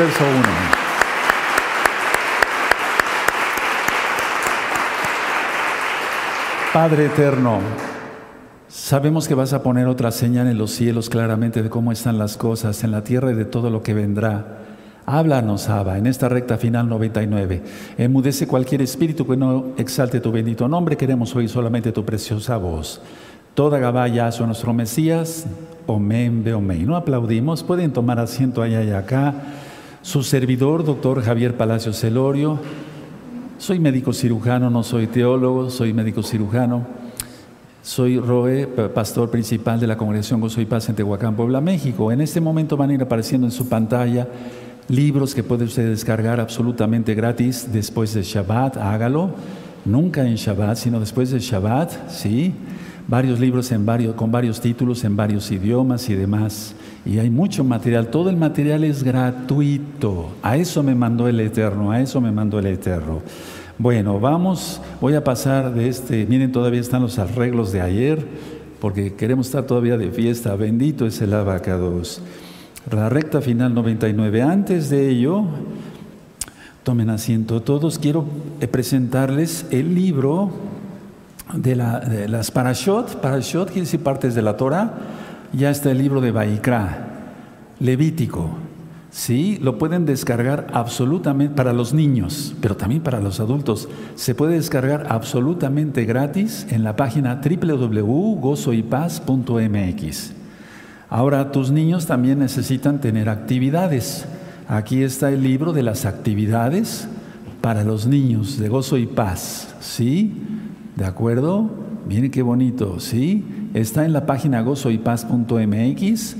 verso 1. Padre eterno, sabemos que vas a poner otra señal en los cielos claramente de cómo están las cosas, en la tierra y de todo lo que vendrá. Háblanos, Abba, en esta recta final 99. Enmudece cualquier espíritu que no exalte tu bendito nombre. Queremos oír solamente tu preciosa voz. Toda Gabaya a nuestro Mesías. Omen, omen. No aplaudimos. Pueden tomar asiento allá y acá. Su servidor, doctor Javier Palacio Celorio. Soy médico cirujano, no soy teólogo, soy médico cirujano. Soy Roe, pastor principal de la Congregación Gozo y Paz en Tehuacán, Puebla, México. En este momento van a ir apareciendo en su pantalla libros que puede usted descargar absolutamente gratis después de Shabbat, hágalo. Nunca en Shabbat, sino después de Shabbat, ¿sí? Varios libros en varios, con varios títulos en varios idiomas y demás. Y hay mucho material. Todo el material es gratuito. A eso me mandó el Eterno, a eso me mandó el Eterno. Bueno, vamos, voy a pasar de este, miren, todavía están los arreglos de ayer, porque queremos estar todavía de fiesta. Bendito es el abacados la recta final 99. Antes de ello, tomen asiento todos, quiero eh, presentarles el libro de, las Parashot. Parashot quiere decir partes de la Torah. Ya está el libro de Baikra, Levítico. Sí, lo pueden descargar absolutamente para los niños, pero también para los adultos. Se puede descargar absolutamente gratis en la página www.gozoypaz.mx. Ahora, tus niños también necesitan tener actividades. Aquí está el libro de las actividades para los niños de gozo y paz. ¿Sí? ¿De acuerdo? Miren qué bonito. ¿Sí? Está en la página gozoypaz.mx.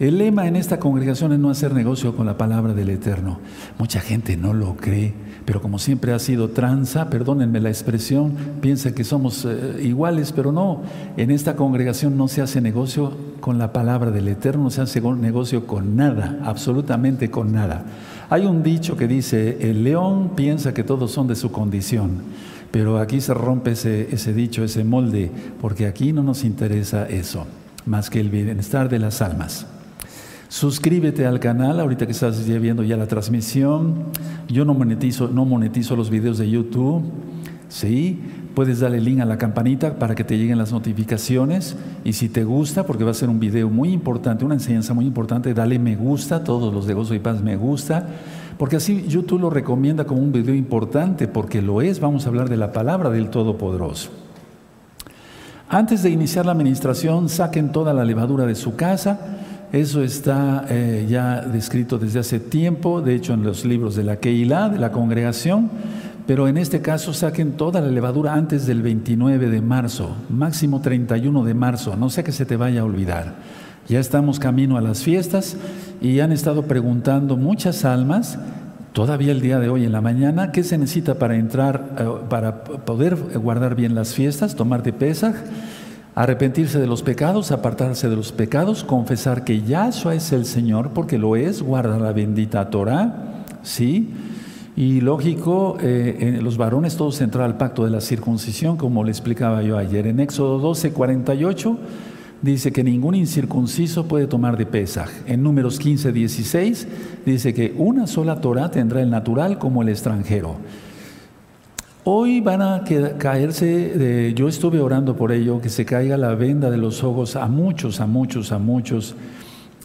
El lema en esta congregación es no hacer negocio con la palabra del Eterno. Mucha gente no lo cree pero como siempre ha sido tranza, perdónenme la expresión, piensa que somos eh, iguales, pero no, en esta congregación no se hace negocio con la palabra del Eterno, no se hace negocio con nada, absolutamente con nada. Hay un dicho que dice, el león piensa que todos son de su condición, pero aquí se rompe ese, dicho, ese molde, porque aquí no nos interesa eso, más que el bienestar de las almas. Suscríbete al canal, ahorita que estás viendo ya la transmisión. Yo no monetizo, no monetizo los videos de YouTube. ¿sí? Puedes darle link a la campanita para que te lleguen las notificaciones. Y si te gusta, porque va a ser un video muy importante, una enseñanza muy importante, dale me gusta, todos los de Gozo y Paz me gusta. Porque así YouTube lo recomienda como un video importante, porque lo es. Vamos a hablar de la palabra del Todopoderoso. Antes de iniciar la administración, saquen toda la levadura de su casa eso está eh, ya descrito desde hace tiempo, de hecho en los libros de la Keilah, de la congregación, pero en este caso saquen toda la levadura antes del 29 de marzo, máximo 31 de marzo, no sea que se te vaya a olvidar. Ya estamos camino a las fiestas y han estado preguntando muchas almas, todavía el día de hoy en la mañana, ¿qué se necesita para entrar, eh, para poder guardar bien las fiestas, tomar de Pesaj? Arrepentirse de los pecados, apartarse de los pecados, confesar que Yahshua es el Señor, porque lo es, guarda la bendita Torah, ¿sí? Y lógico, eh, los varones todos entrar al pacto de la circuncisión, como le explicaba yo ayer. En Éxodo 12, 48 dice que ningún incircunciso puede tomar de Pesaj. En Números 15, 16 dice que una sola Torah tendrá el natural como el extranjero. Hoy van a caerse, yo estuve orando por ello, que se caiga la venda de los ojos a muchos, a muchos, a muchos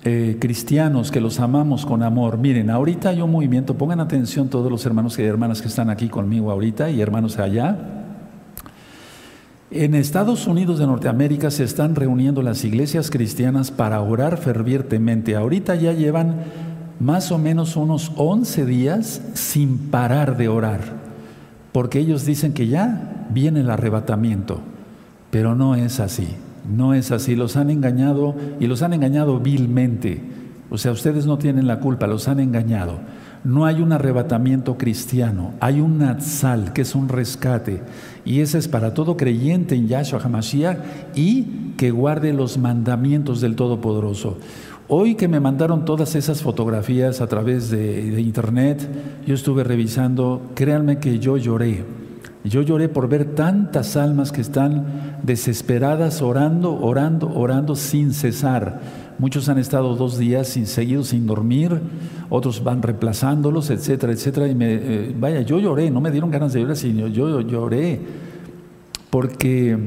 eh, cristianos que los amamos con amor. Miren, ahorita hay un movimiento, pongan atención todos los hermanos y hermanas que están aquí conmigo ahorita y hermanos allá. En Estados Unidos de Norteamérica se están reuniendo las iglesias cristianas para orar fervientemente. Ahorita ya llevan más o menos unos 11 días sin parar de orar porque ellos dicen que ya viene el arrebatamiento, pero no es así, no es así, los han engañado y los han engañado vilmente, o sea, ustedes no tienen la culpa, los han engañado. No hay un arrebatamiento cristiano, hay un Natsal, que es un rescate, y ese es para todo creyente en Yahshua HaMashiach y que guarde los mandamientos del Todopoderoso. Hoy que me mandaron todas esas fotografías a través de, internet, yo estuve revisando, créanme que yo lloré. Yo lloré por ver tantas almas que están desesperadas orando, orando, orando sin cesar. Muchos han estado dos días sin, seguidos sin dormir, otros van reemplazándolos, etcétera, etcétera. Y me, eh, vaya, yo lloré, no me dieron ganas de llorar, sino yo lloré, porque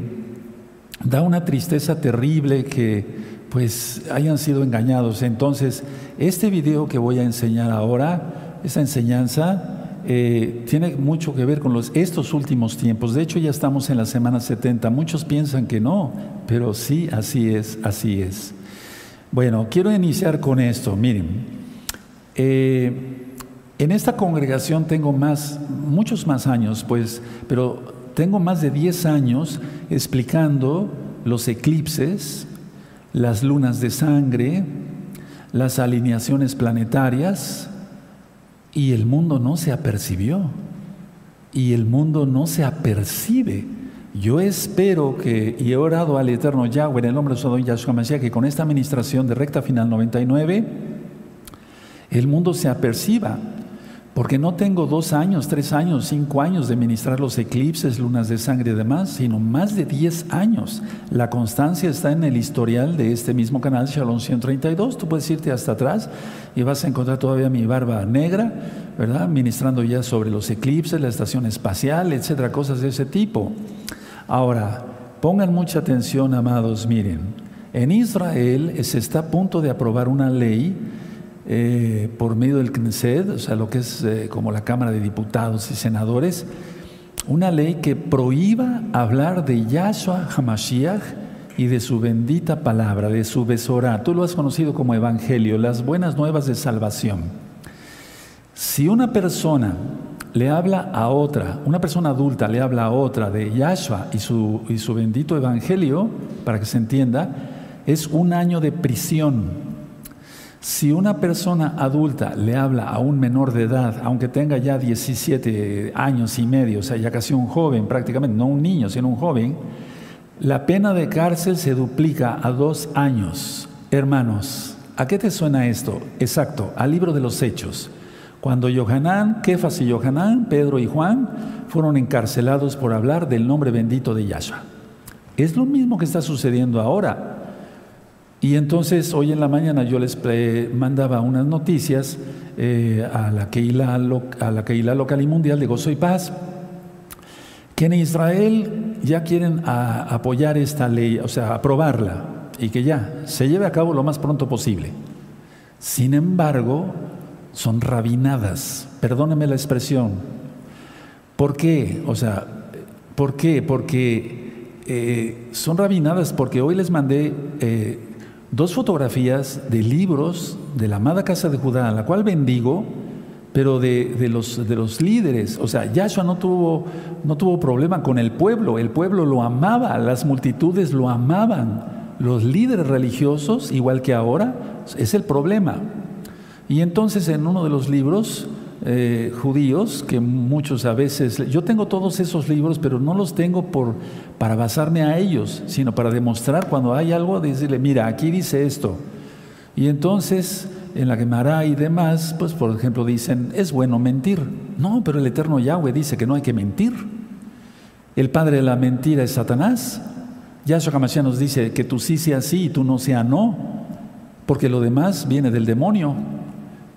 da una tristeza terrible que pues hayan sido engañados. Entonces, este video que voy a enseñar ahora, esa enseñanza, eh, tiene mucho que ver con los, estos últimos tiempos. De hecho, ya estamos en la semana 70. Muchos piensan que no, pero sí, así es, así es. Bueno, quiero iniciar con esto. Miren, eh, en esta congregación tengo más, muchos más años, pues, pero tengo más de 10 años explicando los eclipses, las lunas de sangre, las alineaciones planetarias, y el mundo no se apercibió, y el mundo no se apercibe yo espero que, y he orado al Eterno Yahweh en el nombre de su Yahshua Mashiach, que con esta administración de recta final 99, el mundo se aperciba. Porque no tengo dos años, tres años, cinco años de ministrar los eclipses, lunas de sangre y demás, sino más de diez años. La constancia está en el historial de este mismo canal, Shalom 132. Tú puedes irte hasta atrás y vas a encontrar todavía mi barba negra, ¿verdad? Ministrando ya sobre los eclipses, la estación espacial, etcétera, cosas de ese tipo. Ahora, pongan mucha atención, amados, miren, en Israel se está a punto de aprobar una ley eh, por medio del Knesset, o sea, lo que es eh, como la Cámara de Diputados y Senadores, una ley que prohíba hablar de Yahshua Hamashiach y de su bendita palabra, de su Besorá. Tú lo has conocido como Evangelio, las buenas nuevas de salvación. Si una persona le habla a otra, una persona adulta le habla a otra de Yahshua y su, y su bendito evangelio, para que se entienda, es un año de prisión. Si una persona adulta le habla a un menor de edad, aunque tenga ya 17 años y medio, o sea, ya casi un joven prácticamente, no un niño, sino un joven, la pena de cárcel se duplica a dos años. Hermanos, ¿a qué te suena esto? Exacto, al libro de los Hechos. Cuando Yohanan, Kefas y Yohanan, Pedro y Juan fueron encarcelados por hablar del nombre bendito de Yahshua. Es lo mismo que está sucediendo ahora. Y entonces hoy en la mañana yo les mandaba unas noticias eh, a, la Keilah, a local y mundial de Gozo y Paz, que en Israel ya quieren apoyar esta ley, o sea, aprobarla, y que ya se lleve a cabo lo más pronto posible. Sin embargo, son rabinadas. Perdóneme la expresión. ¿Por qué? O sea, ¿por qué? Porque eh, son rabinadas porque hoy les mandé eh, dos fotografías de libros de la amada casa de Judá, a la cual bendigo, pero de, los, de los líderes. O sea, Yahshua no tuvo, no tuvo problema con el pueblo, el pueblo lo amaba, las multitudes lo amaban. Los líderes religiosos, igual que ahora, es el problema. Y entonces en uno de los libros eh, judíos, que muchos a veces, yo tengo todos esos libros, pero no los tengo por, para basarme a ellos, sino para demostrar cuando hay algo, decirle, mira, aquí dice esto. Y entonces en la Gemara y demás, pues por ejemplo dicen, es bueno mentir. No, pero el eterno Yahweh dice que no hay que mentir. El padre de la mentira es Satanás. Yahshua Hamashiach nos dice que tú sí sea sí y tú no sea no, porque lo demás viene del demonio.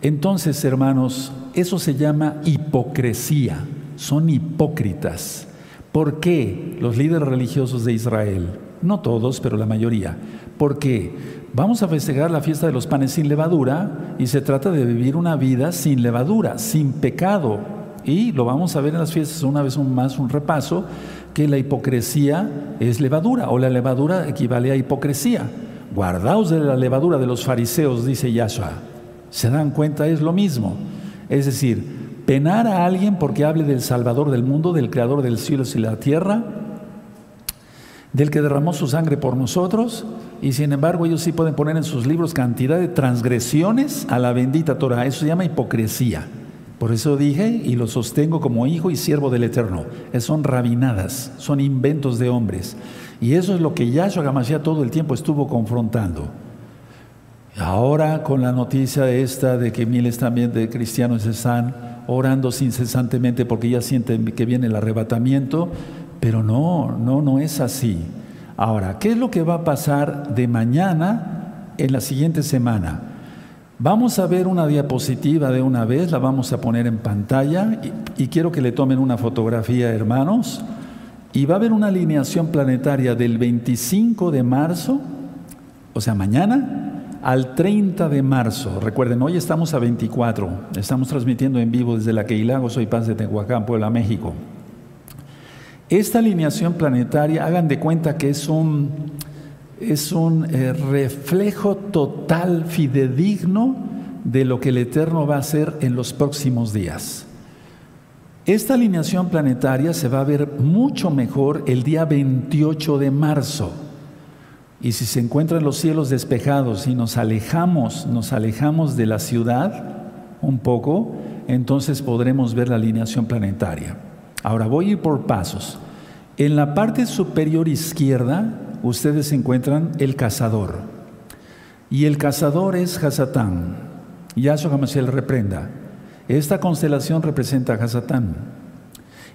Entonces, hermanos, eso se llama hipocresía. Son hipócritas. ¿Por qué los líderes religiosos de Israel? No todos, pero la mayoría. ¿Por qué? Vamos a festejar la fiesta de los panes sin levadura y se trata de vivir una vida sin levadura, sin pecado. Y lo vamos a ver en las fiestas una vez más, un repaso, que la hipocresía es levadura o la levadura equivale a hipocresía. Guardaos de la levadura de los fariseos, dice Yahshua se dan cuenta, es lo mismo. Es decir, penar a alguien porque hable del Salvador del mundo, del Creador del cielo y la tierra, del que derramó su sangre por nosotros, y sin embargo ellos sí pueden poner en sus libros cantidad de transgresiones a la bendita Torah. Eso se llama hipocresía. Por eso dije y lo sostengo como hijo y siervo del Eterno. Son rabinadas, son inventos de hombres. Y eso es lo que Yahshua Gamashiach todo el tiempo estuvo confrontando. Ahora con la noticia esta de que miles también de cristianos están orando incesantemente porque ya sienten que viene el arrebatamiento, pero no, no, no es así. Ahora, ¿qué es lo que va a pasar de mañana en la siguiente semana. Vamos a ver una diapositiva de una vez, la vamos a poner en pantalla y quiero que le tomen una fotografía, hermanos. Y va a haber una alineación planetaria del 25 de marzo, o sea, mañana, al 30 de marzo. Recuerden, hoy estamos a 24, estamos transmitiendo en vivo desde la Queilago, soy Paz de Tehuacán, Puebla, México. Esta alineación planetaria, hagan de cuenta que es un, es un eh, reflejo total, fidedigno de lo que el Eterno va a hacer en los próximos días. Esta alineación planetaria se va a ver mucho mejor el día 28 de marzo. Y si se encuentran los cielos despejados y nos alejamos, nos alejamos de la ciudad un poco, entonces podremos ver la alineación planetaria. Ahora voy a ir por pasos. En la parte superior izquierda ustedes encuentran el cazador. Y el cazador es Hasatán. Yahshua Hamashiach reprenda. Esta constelación representa a Hasatán.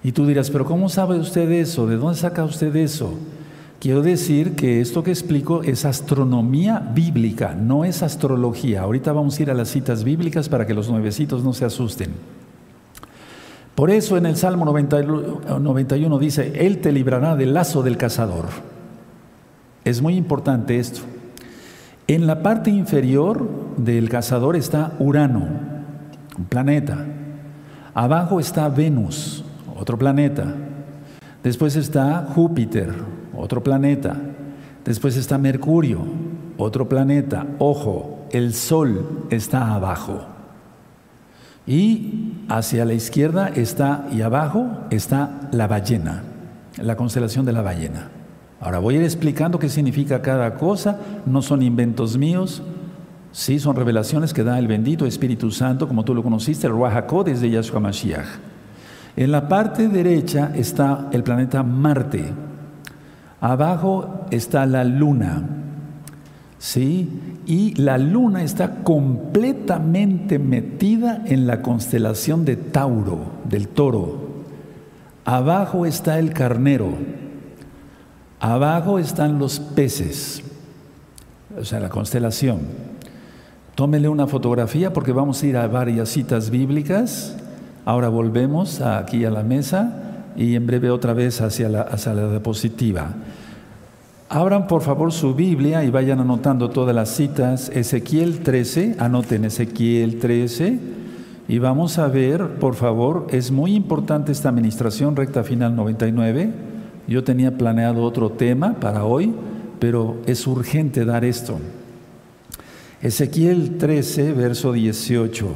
Y tú dirás, pero ¿cómo sabe usted eso? ¿De dónde saca usted eso? Quiero decir que esto que explico es astronomía bíblica, no es astrología. Ahorita vamos a ir a las citas bíblicas para que los nuevecitos no se asusten. Por eso en el Salmo 91 dice, Él te librará del lazo del cazador. Es muy importante esto. En la parte inferior del cazador está Urano, un planeta. Abajo está Venus, otro planeta. Después está Júpiter, otro planeta. Después está Mercurio, otro planeta. Ojo, el Sol está abajo. Y hacia la izquierda está, y abajo está la ballena, la constelación de la ballena. Ahora voy a ir explicando qué significa cada cosa, no son inventos míos, sí son revelaciones que da el bendito Espíritu Santo, como tú lo conociste, el Ruach desde Yahshua Mashiach. En la parte derecha está el planeta Marte, Abajo está la luna, ¿sí? Y la luna está completamente metida en la constelación de Tauro, del toro. Abajo está el carnero. Abajo están los peces, o sea, la constelación. Tómele una fotografía porque vamos a ir a varias citas bíblicas. Ahora volvemos aquí a la mesa y en breve otra vez hacia la, hacia la diapositiva. Abran por favor su Biblia y vayan anotando todas las citas. Ezequiel 13, anoten Ezequiel 13 y vamos a ver, por favor, es muy importante esta administración recta final 99. Yo tenía planeado otro tema para hoy, pero es urgente dar esto. Ezequiel 13, verso 18.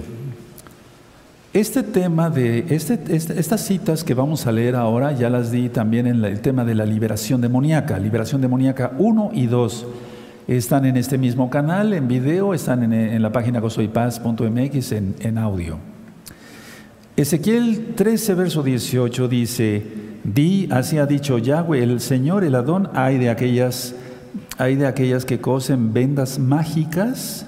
Este tema de este, este, estas citas que vamos a leer ahora, ya las di también en el tema de la liberación demoníaca, liberación demoníaca 1 y 2. Están en este mismo canal, en video, están en, la página gozoypaz.mx en, audio. Ezequiel 13, verso 18 dice, di, así ha dicho Yahweh, el Señor, el Adón, hay de aquellas, hay de aquellas que cosen vendas mágicas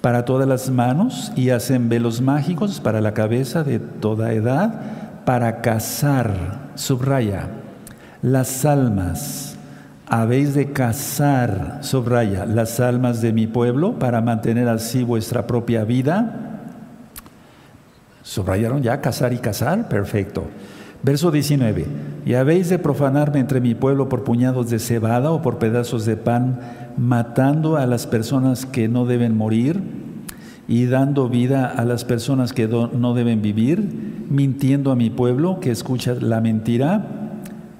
para todas las manos y hacen velos mágicos para la cabeza de toda edad, para cazar, subraya, las almas. Habéis de cazar, subraya, las almas de mi pueblo para mantener así vuestra propia vida. ¿Subrayaron ya cazar y cazar? Perfecto. Verso 19. Y habéis de profanarme entre mi pueblo por puñados de cebada o por pedazos de pan matando a las personas que no deben morir y dando vida a las personas que no deben vivir, mintiendo a mi pueblo que escucha la mentira.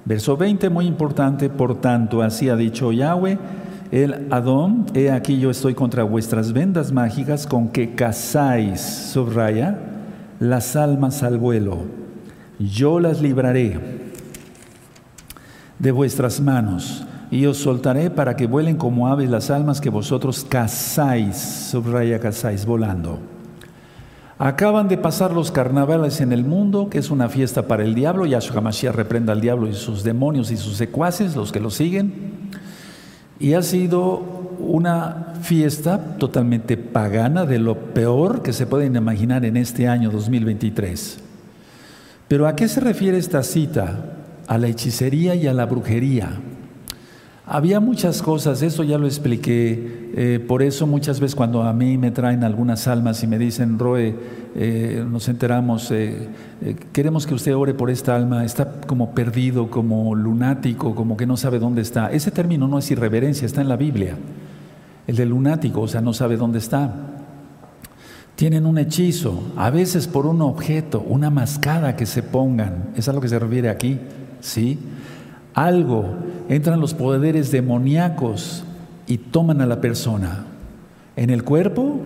Verso 20, muy importante, por tanto, así ha dicho Yahweh, el Adón, he aquí yo estoy contra vuestras vendas mágicas con que cazáis, subraya, las almas al vuelo. Yo las libraré de vuestras manos y os soltaré para que vuelen como aves las almas que vosotros cazáis, subraya cazáis, volando. Acaban de pasar los carnavales en el mundo, que es una fiesta para el diablo. Yahshua Mashiach reprenda al diablo y sus demonios y sus secuaces, los que lo siguen. Y ha sido una fiesta totalmente pagana, de lo peor que se pueden imaginar en este año 2023. Pero ¿a qué se refiere esta cita? A la hechicería y a la brujería. Había muchas cosas, eso ya lo expliqué, eh, por eso muchas veces cuando a mí me traen algunas almas y me dicen, Roe, eh, nos enteramos, eh, queremos que usted ore por esta alma, está como perdido, como lunático, como que no sabe dónde está. Ese término no es irreverencia, está en la Biblia. El de lunático, o sea, no sabe dónde está. Tienen un hechizo, a veces por un objeto, una mascada que se pongan, es a lo que se refiere aquí, ¿sí? Algo, entran los poderes demoníacos y toman a la persona. En el cuerpo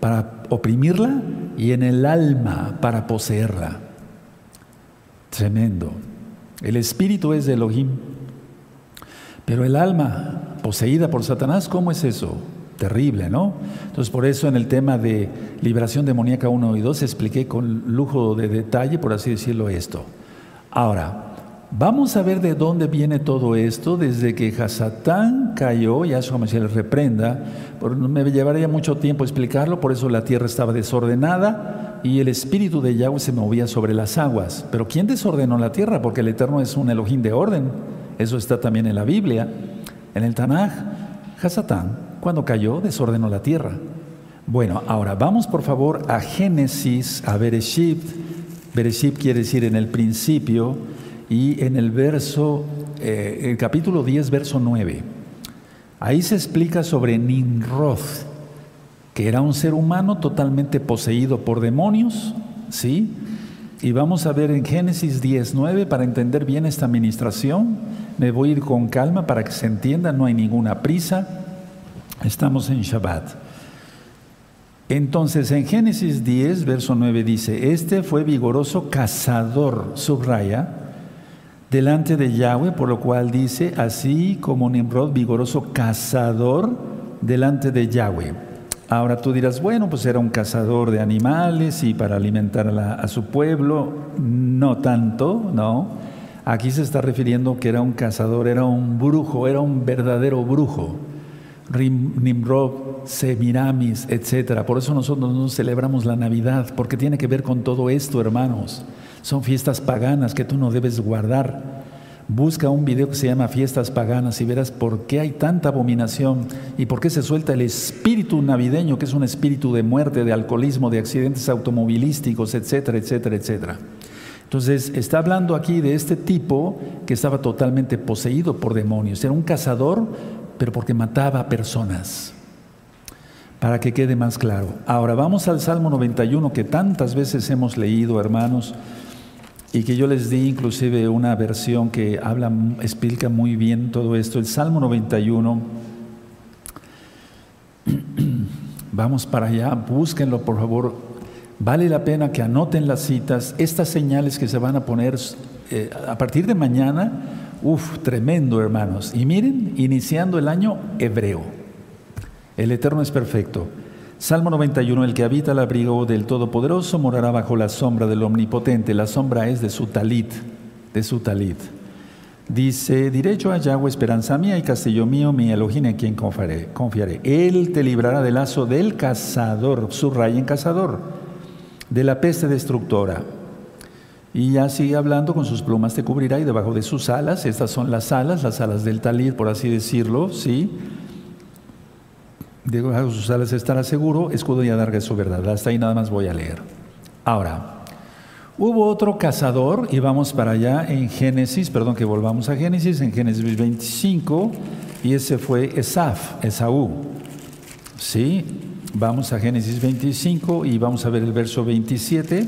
para oprimirla y en el alma para poseerla. Tremendo. El espíritu es de Elohim. Pero el alma poseída por Satanás, ¿cómo es eso? Terrible, ¿no? Entonces por eso en el tema de liberación demoníaca 1 y 2 expliqué con lujo de detalle, por así decirlo, esto. Ahora, Vamos a ver de dónde viene todo esto, desde que Hasatán cayó, ya como se le reprenda, me llevaría mucho tiempo explicarlo, por eso la tierra estaba desordenada y el espíritu de Yahweh se movía sobre las aguas. Pero ¿quién desordenó la tierra? Porque el Eterno es un Elohim de orden, eso está también en la Biblia, en el Tanaj. Hasatán, cuando cayó, desordenó la tierra. Bueno, ahora vamos por favor a Génesis, a Bereshit. Bereshit quiere decir en el principio y en el verso, eh, el capítulo 10, verso 9, ahí se explica sobre Nimrod, que era un ser humano totalmente poseído por demonios, ¿sí? Y vamos a ver en Génesis 10, 9, para entender bien esta administración, me voy a ir con calma para que se entienda, no hay ninguna prisa, estamos en Shabbat. Entonces en Génesis 10, verso 9 dice, este fue vigoroso cazador, subraya, delante de Yahweh, por lo cual dice, así como Nimrod, vigoroso cazador delante de Yahweh. Ahora tú dirás, bueno, pues era un cazador de animales y para alimentar a, su pueblo, no tanto, ¿no? Aquí se está refiriendo que era un cazador, era un brujo, era un verdadero brujo. Nimrod, Semiramis, etc. Por eso nosotros no celebramos la Navidad, porque tiene que ver con todo esto, hermanos. Son fiestas paganas que tú no debes guardar. Busca un video que se llama Fiestas Paganas y verás por qué hay tanta abominación y por qué se suelta el espíritu navideño, que es un espíritu de muerte, de alcoholismo, de accidentes automovilísticos, etcétera, etcétera, etcétera. Entonces, está hablando aquí de este tipo que estaba totalmente poseído por demonios. Era un cazador, pero porque mataba personas. Para que quede más claro. Ahora vamos al Salmo 91 que tantas veces hemos leído, hermanos y que yo les di inclusive una versión que habla, explica muy bien todo esto. El Salmo 91, vamos para allá, búsquenlo por favor. Vale la pena que anoten las citas, estas señales que se van a poner eh, a partir de mañana, uff, tremendo hermanos. Y miren, iniciando el año hebreo. El Eterno es perfecto. Salmo 91, el que habita el abrigo del Todopoderoso morará bajo la sombra del Omnipotente. La sombra es de su talit, de su talit. Dice, diré yo a Yahweh, esperanza mía y castillo mío, mi Elohim en quien confiaré, confiaré. Él te librará del lazo del cazador, subraya en cazador, de la peste destructora. Y sigue hablando, con sus plumas te cubrirá y debajo de sus alas, estas son las alas, las alas del talit, por así decirlo, ¿sí? Diego sus alas estará seguro, escudo y adarga es su verdad. Hasta ahí nada más voy a leer. Ahora, hubo otro cazador, y vamos para allá en Génesis, perdón que volvamos a Génesis, en Génesis 25, y ese fue Esaf, Esaú. ¿Sí? Vamos a Génesis 25 y vamos a ver el verso 27.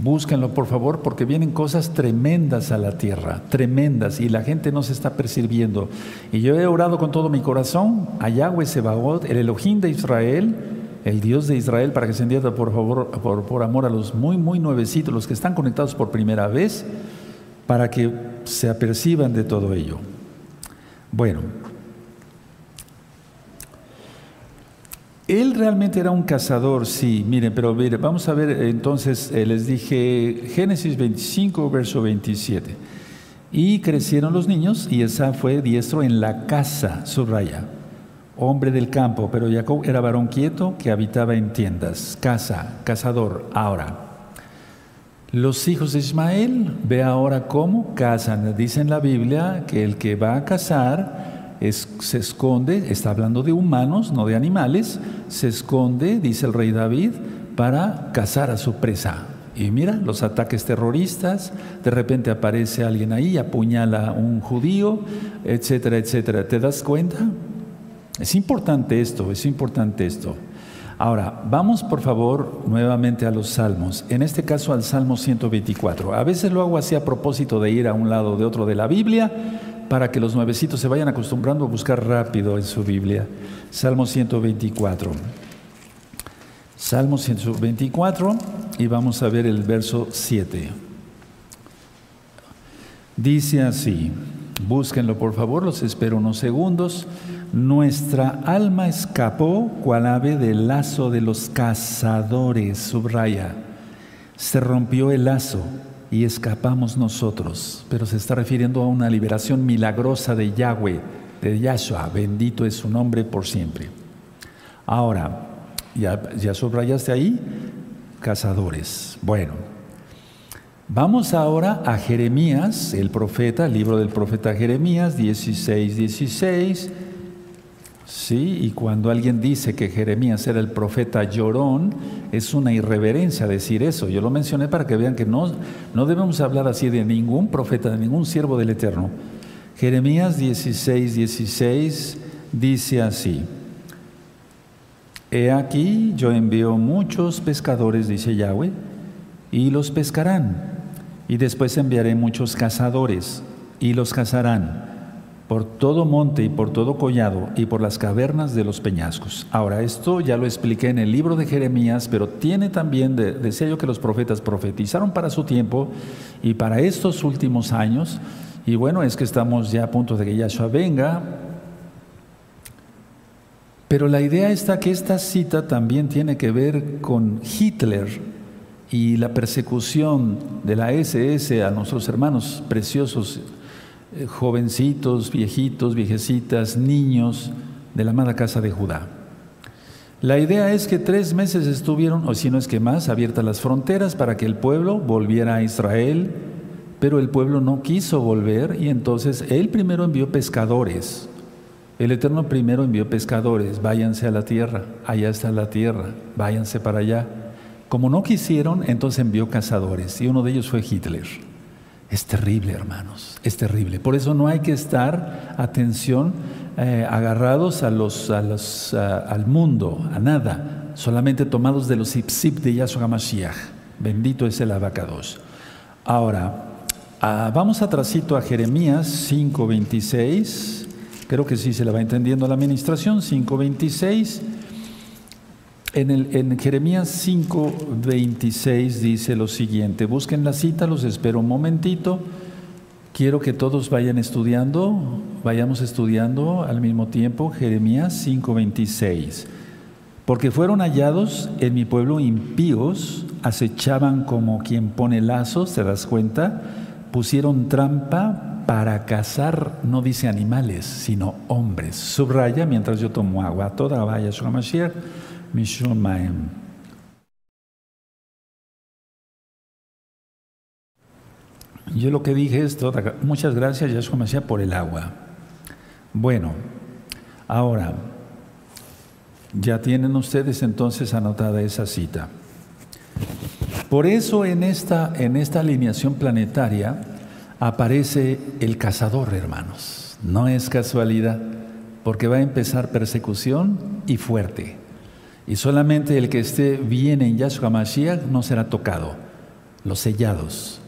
Búsquenlo por favor porque vienen cosas tremendas a la tierra, tremendas, y la gente no se está percibiendo. Y yo he orado con todo mi corazón a Yahweh Sebaot, el Elohim de Israel, el Dios de Israel, para que se entienda por favor, por, por amor a los muy, muy nuevecitos, los que están conectados por primera vez, para que se aperciban de todo ello. Bueno, Él realmente era un cazador, sí, miren, pero mire, vamos a ver, entonces eh, les dije Génesis 25, verso 27. Y crecieron los niños y esa fue diestro en la casa, subraya, hombre del campo, pero Jacob era varón quieto que habitaba en tiendas, casa, cazador. Ahora, Los hijos de Ismael, ve ahora cómo casan. Dice en la Biblia que el que va a se esconde, está hablando de humanos, no de animales, se esconde, dice el rey David, para cazar a su presa. Y mira, los ataques terroristas, de repente aparece alguien ahí, apuñala a un judío, etcétera, etcétera. ¿Te das cuenta? Es importante esto, es importante esto. Ahora, vamos por favor nuevamente a los salmos, en este caso al Salmo 124. A veces lo hago así a propósito de ir a un lado o de otro de la Biblia, para que los nuevecitos se vayan acostumbrando a buscar rápido en su Biblia. Salmo 124. Salmo 124 y vamos a ver el verso 7. Dice así, búsquenlo por favor, los espero unos segundos. Nuestra alma escapó cual ave del lazo de los cazadores, subraya. Se rompió el lazo y escapamos nosotros, pero se está refiriendo a una liberación milagrosa de Yahweh, de Yahshua, bendito es su nombre por siempre. Ahora, ¿ya, ya subrayaste ahí? Cazadores. Bueno, vamos ahora a Jeremías, el profeta, el libro del profeta Jeremías, 16, 16 Sí, y cuando alguien dice que Jeremías era el profeta llorón, es una irreverencia decir eso. Yo lo mencioné para que vean que no, no debemos hablar así de ningún profeta, de ningún siervo del Eterno. Jeremías 16, 16 dice así. He aquí, yo envío muchos pescadores, dice Yahweh, y los pescarán. Y después enviaré muchos cazadores, y los cazarán por todo monte y por todo collado y por las cavernas de los peñascos. Ahora, esto ya lo expliqué en el libro de Jeremías, pero tiene también, de, decía yo que los profetas profetizaron para su tiempo y para estos últimos años, y bueno, es que estamos ya a punto de que Yahshua venga, pero la idea está que esta cita también tiene que ver con Hitler y la persecución de la SS a nuestros hermanos preciosos jovencitos, viejitos, viejecitas, niños de la amada casa de Judá. La idea es que tres meses estuvieron, o si no es que más, abiertas las fronteras para que el pueblo volviera a Israel, pero el pueblo no quiso volver y entonces él primero envió pescadores. El Eterno primero envió pescadores, váyanse a la tierra, allá está la tierra, váyanse para allá. Como no quisieron, entonces envió cazadores y uno de ellos fue Hitler. Es terrible, hermanos, es terrible. Por eso no hay que estar, atención, eh, agarrados a los, al mundo, a nada, solamente tomados de los ipsip de Yahshua HaMashiach. Bendito es el abacados. Ahora, ah, vamos atrasito a Jeremías 5.26. Creo que sí se la va entendiendo la administración. 5.26. En, el, en Jeremías 5, 26 dice lo siguiente, busquen la cita, los espero un momentito, quiero que todos vayan estudiando, vayamos estudiando al mismo tiempo Jeremías 5, 26. Porque fueron hallados en mi pueblo impíos, acechaban como quien pone lazos, ¿te das cuenta? Pusieron trampa para cazar, no dice animales, sino hombres. Subraya mientras yo tomo agua. Toda vaya, Mashiach. Yo lo que dije es, muchas gracias Yahshua Mashiach por el agua. Bueno, ahora, ya tienen ustedes entonces anotada esa cita. Por eso en esta, en esta alineación planetaria aparece el cazador, hermanos. No es casualidad, porque va a empezar persecución y fuerte. Y solamente el que esté bien en Yahshua Mashiach no será tocado. Los sellados.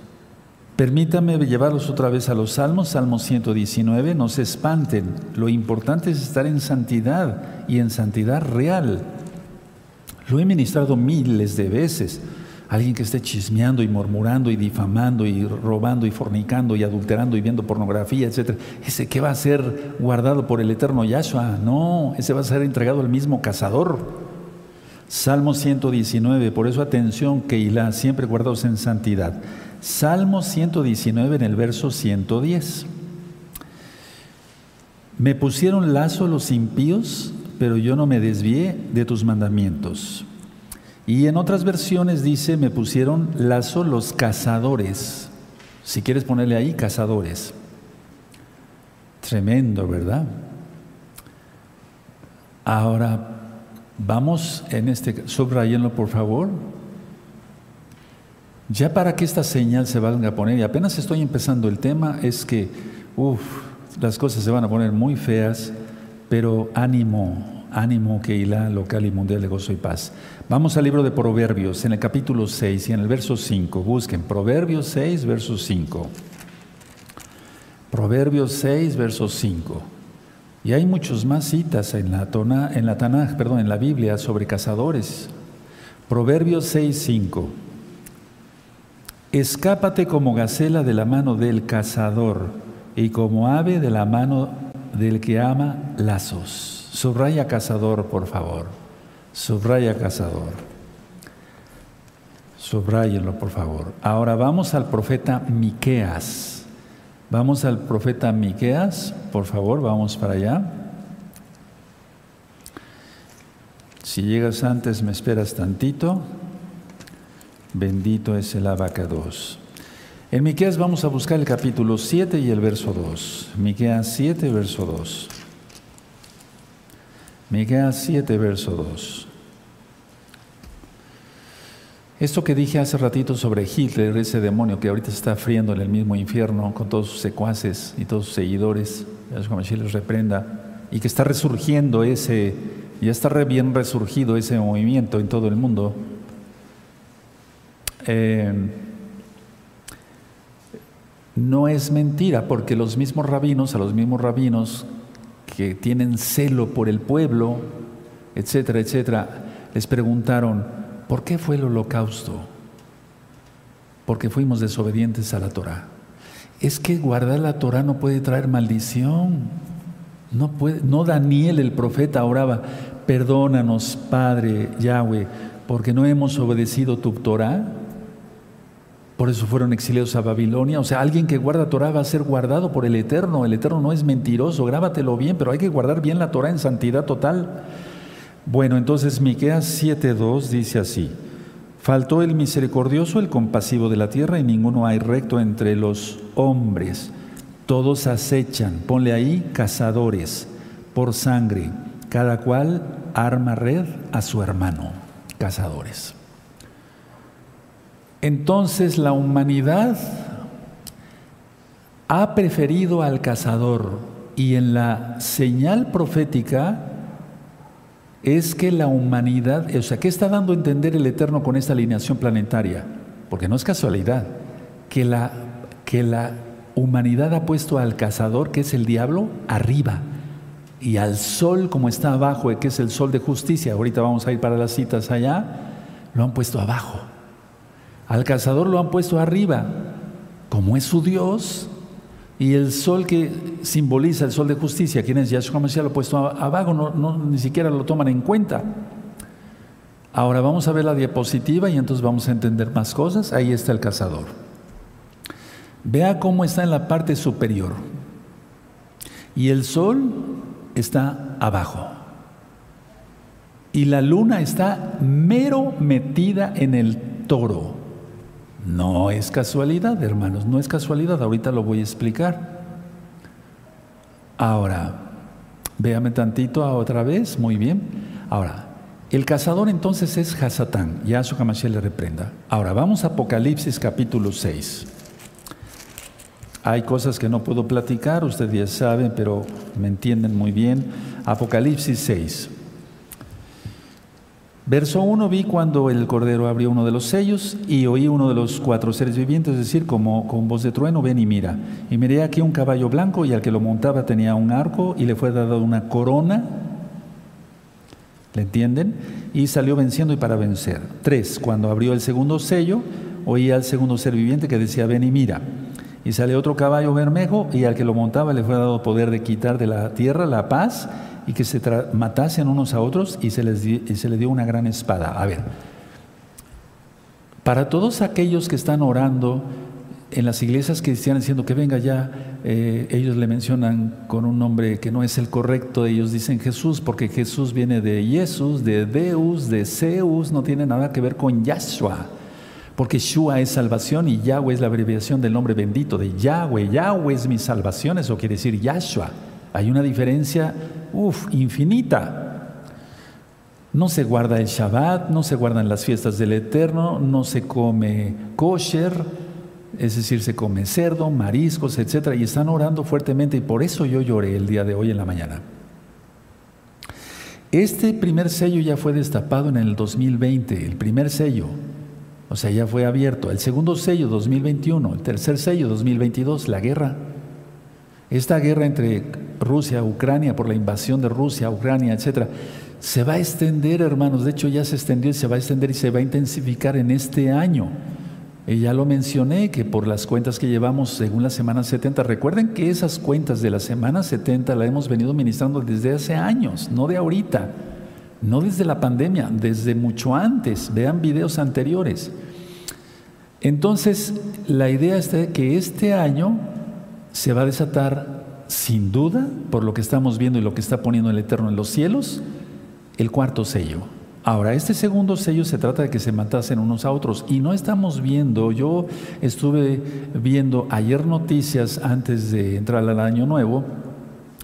Permítame llevarlos otra vez a los salmos, Salmo 119, no se espanten. Lo importante es estar en santidad y en santidad real. Lo he ministrado miles de veces. Alguien que esté chismeando y murmurando y difamando y robando y fornicando y adulterando y viendo pornografía, etc. Ese que va a ser guardado por el eterno Yahshua. No, ese va a ser entregado al mismo cazador. Salmo 119, por eso atención, Keilah, siempre guardados en santidad. Salmo 119 en el verso 110. Me pusieron lazo los impíos, pero yo no me desvié de tus mandamientos. Y en otras versiones dice, me pusieron lazo los cazadores. Si quieres ponerle ahí, cazadores. Tremendo, ¿verdad? Ahora, vamos en este, subrayenlo por favor. Ya para que esta señal se valga a poner, y apenas estoy empezando el tema, es que, uff, las cosas se van a poner muy feas, pero ánimo, ánimo que la local y mundial de gozo y paz. Vamos al libro de Proverbios, en el capítulo 6 y en el verso 5. Busquen Proverbios 6, verso 5. Proverbios 6, verso 5. Y hay muchos más citas en la, tona, en la Tanaj, perdón, en la Biblia sobre cazadores. Proverbios 6, 5. Escápate como gacela de la mano del cazador y como ave de la mano del que ama lazos. Subraya cazador, por favor. Subraya cazador. Subrayenlo, por favor. Ahora vamos al profeta Miqueas. Vamos al profeta Miqueas, por favor, vamos para allá. Si llegas antes, me esperas tantito. Bendito es el abacados. En Miqueas vamos a buscar el capítulo 7 y el verso 2. Miqueas 7, verso 2. Miqueas 7, verso 2. Esto que dije hace ratito sobre Hitler, ese demonio que ahorita se está friendo en el mismo infierno con todos sus secuaces y todos sus seguidores, si les reprenda, y que está resurgiendo ese, ya está bien resurgido ese movimiento en todo el mundo. Eh, no es mentira, porque los mismos rabinos, a los mismos rabinos que tienen celo por el pueblo, etcétera, etcétera, les preguntaron, ¿por qué fue el holocausto? Porque fuimos desobedientes a la Torah. Es que guardar la Torah no puede traer maldición. No, Daniel el profeta oraba, perdónanos, Padre Yahweh, porque no hemos obedecido tu Torah. Por eso fueron exiliados a Babilonia. O sea, alguien que guarda Torah va a ser guardado por el Eterno. El Eterno no es mentiroso, grábatelo bien, pero hay que guardar bien la Torah en santidad total. Bueno, entonces Miqueas 7:2 dice así: Faltó el misericordioso, el compasivo de la tierra, y ninguno hay recto entre los hombres. Todos acechan, ponle ahí cazadores por sangre, cada cual arma red a su hermano, cazadores. Entonces la humanidad ha preferido al cazador y en la señal profética es que la humanidad, o sea, ¿qué está dando a entender el Eterno con esta alineación planetaria? Porque no es casualidad que la, que la humanidad ha puesto al cazador, que es el diablo, arriba, y al sol como está abajo, que es el sol de justicia, ahorita vamos a ir para las citas allá, lo han puesto abajo. Al cazador lo han puesto arriba, como es su Dios, y el sol que simboliza el sol de justicia, quien es Yahshua Mashiach, lo ha puesto abajo, no, ni siquiera lo toman en cuenta. Ahora vamos a ver la diapositiva y entonces vamos a entender más cosas. Ahí está el cazador. Vea cómo está en la parte superior. Y el sol está abajo. Y la luna está mero metida en el toro. No es casualidad, hermanos, no es casualidad, ahorita lo voy a explicar. Ahora, véame tantito otra vez, muy bien. Ahora, el cazador entonces es Hasatán, ya su Hamashiach le reprenda. Ahora, vamos a Apocalipsis capítulo 6. Hay cosas que no puedo platicar, ustedes ya saben, pero me entienden muy bien. Apocalipsis 6. Verso 1, vi cuando el Cordero abrió uno de los sellos y oí uno de los cuatro seres vivientes decir como con voz de trueno, ven y mira. Y miré aquí un caballo blanco y al que lo montaba tenía un arco y le fue dado una corona. ¿Le entienden? Y salió venciendo y para vencer. Tres, cuando abrió el segundo sello, oí al segundo ser viviente que decía, ven y mira. Y salió otro caballo bermejo y al que lo montaba le fue dado poder de quitar de la tierra la paz y que se matasen unos a otros y se, les se le dio una gran espada. A ver, para todos aquellos que están orando, en las iglesias cristianas diciendo que venga ya, eh, ellos le mencionan con un nombre que no es el correcto, ellos dicen Jesús, porque Jesús viene de Jesús, de Deus, de Zeus, no tiene nada que ver con Yahshua, porque Shua es salvación y Yahweh es la abreviación del nombre bendito de Yahweh. Yahweh es mi salvación, eso quiere decir Yahshua. Hay una diferencia, uff, infinita. No se guarda el Shabbat, no se guardan las fiestas del Eterno, no se come kosher, es decir, se come cerdo, mariscos, etcétera, y están orando fuertemente y por eso yo lloré el día de hoy en la mañana. Este primer sello ya fue destapado en el 2020, el primer sello, o sea, ya fue abierto. El segundo sello 2021, el tercer sello 2022, la guerra. Esta guerra entre Rusia, Ucrania, por la invasión de Rusia, Ucrania, etcétera, se va a extender, hermanos. De hecho, ya se extendió y se va a extender y se va a intensificar en este año. Ya lo mencioné que por las cuentas que llevamos según la semana 70, recuerden que esas cuentas de la semana 70 la hemos venido ministrando desde hace años, no de ahorita, no desde la pandemia, desde mucho antes. Vean videos anteriores. Entonces, la idea es que este año se va a desatar, sin duda, por lo que estamos viendo y lo que está poniendo el Eterno en los cielos, el cuarto sello. Ahora, este segundo sello se trata de que se matasen unos a otros y no estamos viendo, yo estuve viendo ayer noticias antes de entrar al año nuevo,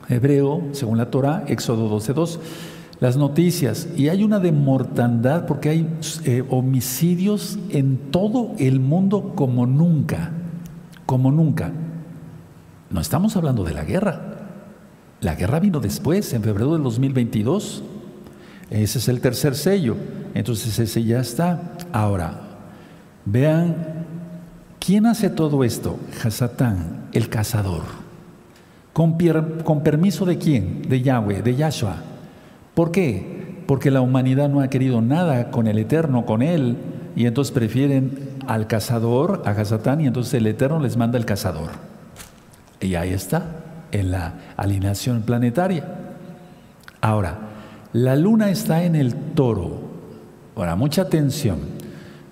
hebreo, según la Torah, Éxodo 12.2, las noticias, y hay una de mortandad porque hay eh, homicidios en todo el mundo como nunca, como nunca. No estamos hablando de la guerra, la guerra vino después, en febrero del 2022. Ese es el tercer sello. Entonces ese ya está. Ahora, vean, ¿quién hace todo esto? Hasatán, el cazador. ¿Con, ¿Con, permiso de quién? De Yahweh, de Yahshua. ¿Por qué? Porque la humanidad no ha querido nada con el Eterno, con Él, y entonces prefieren al cazador, a Hasatán, y entonces el Eterno les manda el cazador. Y ahí está, en la alineación planetaria. Ahora, la luna está en el toro. Ahora, mucha atención.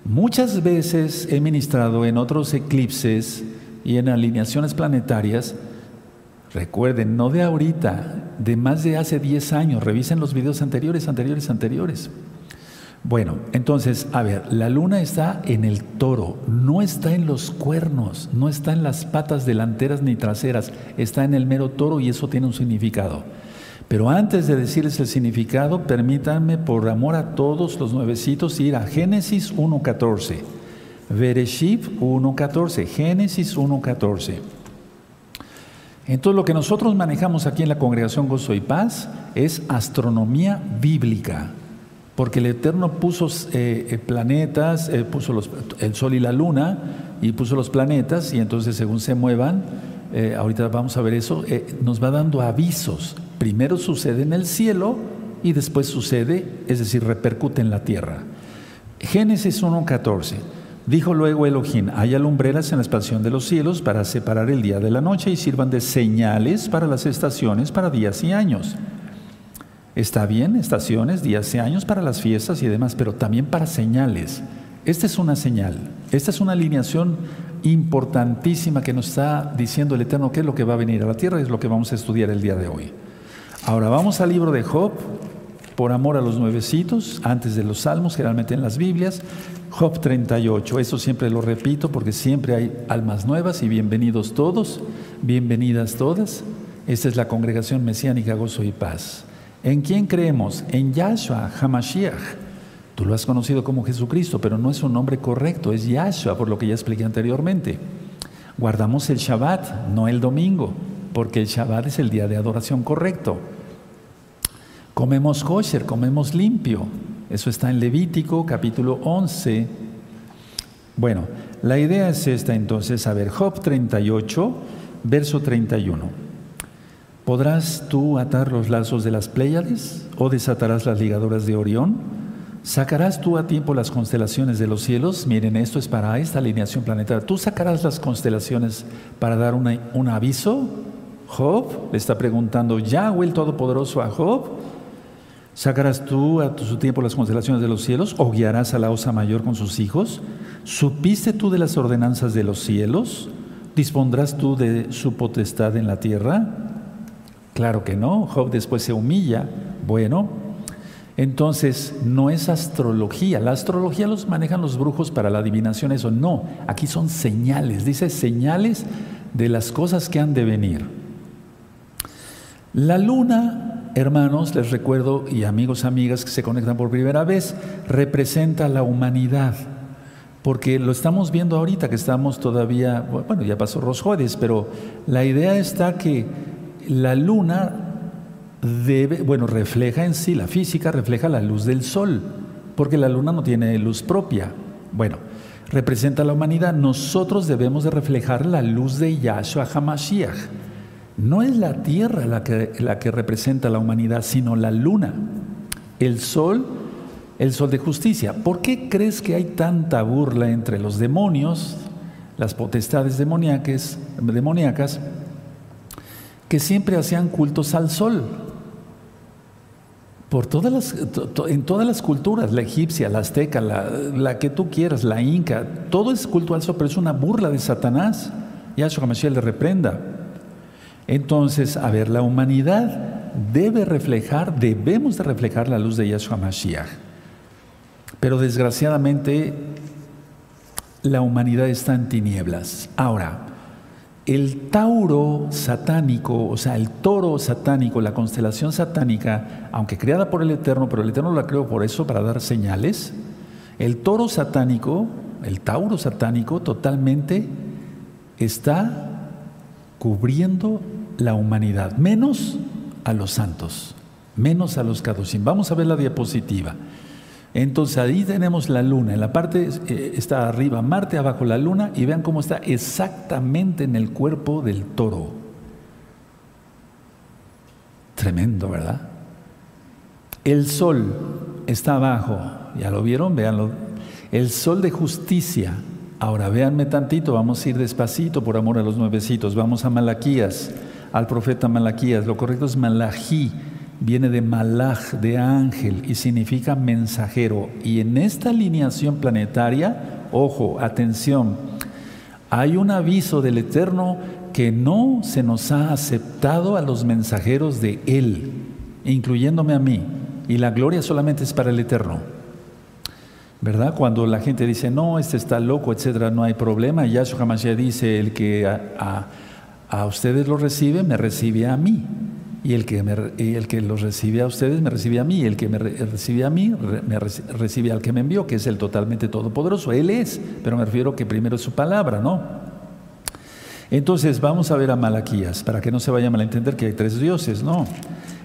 Muchas veces he ministrado en otros eclipses y en alineaciones planetarias. Recuerden, no de ahorita, de más de hace 10 años. Revisen los videos anteriores, anteriores, anteriores. Bueno, entonces, a ver, la luna está en el toro, no está en los cuernos, no está en las patas delanteras ni traseras, está en el mero toro y eso tiene un significado. Pero antes de decirles el significado, permítanme, por amor a todos los nuevecitos, ir a Génesis 1.14. Bereshit 1.14. Génesis 1.14. Entonces lo que nosotros manejamos aquí en la congregación Gozo y Paz es astronomía bíblica, porque el Eterno puso eh, eh, planetas, eh, puso los, el Sol y la Luna, y puso los planetas, y entonces según se muevan, ahorita vamos a ver eso, nos va dando avisos primero sucede en el cielo y después sucede, es decir, repercute en la tierra. Génesis 1.14. Dijo luego Elohim, haya lumbreras en la expansión de los cielos para separar el día de la noche y sirvan de señales para las estaciones, para días y años. Está bien, estaciones, días y años para las fiestas y demás, pero también para señales. Esta es una señal, esta es una alineación importantísima que nos está diciendo el Eterno qué es lo que va a venir a la tierra y es lo que vamos a estudiar el día de hoy. Ahora vamos al libro de Job, por amor a los nuevecitos, antes de los salmos, generalmente en las Biblias. Job 38, eso siempre lo repito porque siempre hay almas nuevas y bienvenidos todos, bienvenidas todas. Esta es la congregación mesiánica Gozo y Paz. ¿En quién creemos? En Yahshua, Hamashiach. Tú lo has conocido como Jesucristo, pero no es un nombre correcto, es Yahshua, por lo que ya expliqué anteriormente. Guardamos el Shabbat, no el domingo, porque el Shabbat es el día de adoración correcto. Comemos kosher, comemos limpio. Eso está en Levítico capítulo 11. Bueno, la idea es esta entonces. A ver, Job 38, verso 31. ¿Podrás tú atar los lazos de las Pléyades o desatarás las ligadoras de Orión? ¿Sacarás tú a tiempo las constelaciones de los cielos? Miren, esto es para esta alineación planetaria. ¿Tú sacarás las constelaciones para dar un aviso? Job le está preguntando Yahweh el Todopoderoso a Job. ¿Sacarás tú a su tiempo las constelaciones de los cielos o guiarás a la osa mayor con sus hijos? ¿Supiste tú de las ordenanzas de los cielos? ¿Dispondrás tú de su potestad en la tierra? Claro que no. Job después se humilla. Bueno, entonces no es astrología. La astrología los manejan los brujos para la adivinación, eso no. Aquí son señales, dice señales de las cosas que han de venir. La luna, hermanos, les recuerdo, y amigos, amigas que se conectan por primera vez, representa la humanidad porque lo estamos viendo ahorita que estamos todavía, bueno, ya pasó Rosjodes, pero la idea está que la luna debe, bueno, refleja en sí, la física refleja la luz del sol, porque la luna no tiene luz propia. Bueno, representa la humanidad, nosotros debemos de reflejar la luz de Yahshua HaMashiach. No es la tierra la que, la que representa la humanidad, sino la luna. El sol el sol de justicia. ¿Por qué crees que hay tanta burla entre los demonios, las potestades demoníacas, demoníacas que siempre hacían cultos al sol? Por todas las, en todas las culturas, la egipcia, la azteca, la, que tú quieras, la inca, todo es culto al sol, pero es una burla de Satanás. Yahshua Mashiach le reprenda. Entonces, a ver, la humanidad debe reflejar, debemos de reflejar la luz de Yahshua Mashiach. Pero desgraciadamente la humanidad está en tinieblas. Ahora, el Tauro satánico, o sea, el toro satánico, la constelación satánica, aunque creada por el Eterno, pero el Eterno la creó por eso, para dar señales, el toro satánico, el Tauro satánico, totalmente está cubriendo la humanidad, menos a los santos, menos a los caducim. Vamos a ver la diapositiva. Entonces ahí tenemos la luna, en la parte eh, está arriba Marte, abajo la luna, y vean cómo está exactamente en el cuerpo del toro. Tremendo, ¿verdad? El sol está abajo, ya lo vieron, véanlo. El sol de justicia. Ahora véanme tantito, vamos a ir despacito por amor a los nuevecitos. Vamos a Malaquías, al profeta Malaquías. Lo correcto es Malají viene de malach, de ángel, y significa mensajero. Y en esta alineación planetaria, ojo, atención, hay un aviso del Eterno que no se nos ha aceptado a los mensajeros de Él, incluyéndome a mí, y la gloria solamente es para el Eterno. ¿Verdad? Cuando la gente dice, no, este está loco, etcétera, no hay problema. Yahshua HaMashiach dice, el que a, a ustedes lo recibe, me recibe a mí. Y el que, el que los recibe a ustedes me recibe a mí, y el que me recibe a mí me recibe al que me envió, que es el totalmente todopoderoso. Él es, pero me refiero que primero es su palabra, ¿no? Entonces vamos a ver a Malaquías, para que no se vaya a malentender que hay tres dioses, ¿no?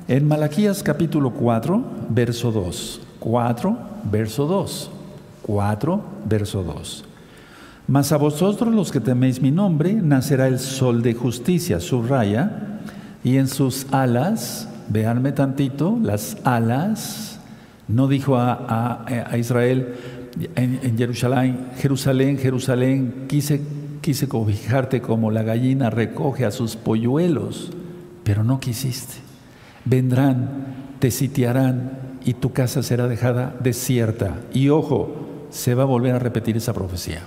En Malaquías capítulo 4, verso 2. 4, verso 2. 4, verso 2. Mas a vosotros los que teméis mi nombre, nacerá el sol de justicia, subraya, y en sus alas, veanme tantito, las alas, no dijo a, Israel en, Jerusalén, Jerusalén, Jerusalén, quise, quise cobijarte como la gallina recoge a sus polluelos, pero no quisiste. Vendrán, te sitiarán y tu casa será dejada desierta. Y ojo, se va a volver a repetir esa profecía.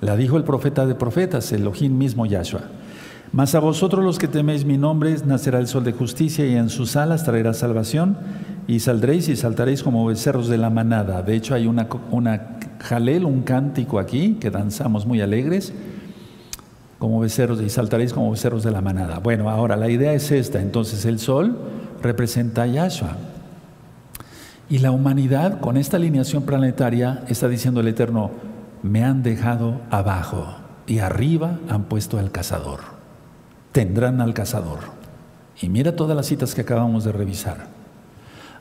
La dijo el profeta de profetas, Elohim mismo Yahshua. Mas a vosotros los que teméis mi nombre, nacerá el sol de justicia y en sus alas traerá salvación y saldréis y saltaréis como becerros de la manada. De hecho hay una, jalel, un cántico aquí que danzamos muy alegres, como becerros y saltaréis como becerros de la manada. Bueno, ahora la idea es esta. Entonces el sol representa a Yahshua. Y la humanidad con esta alineación planetaria está diciendo el Eterno, me han dejado abajo y arriba han puesto al cazador tendrán al cazador. Y mira todas las citas que acabamos de revisar.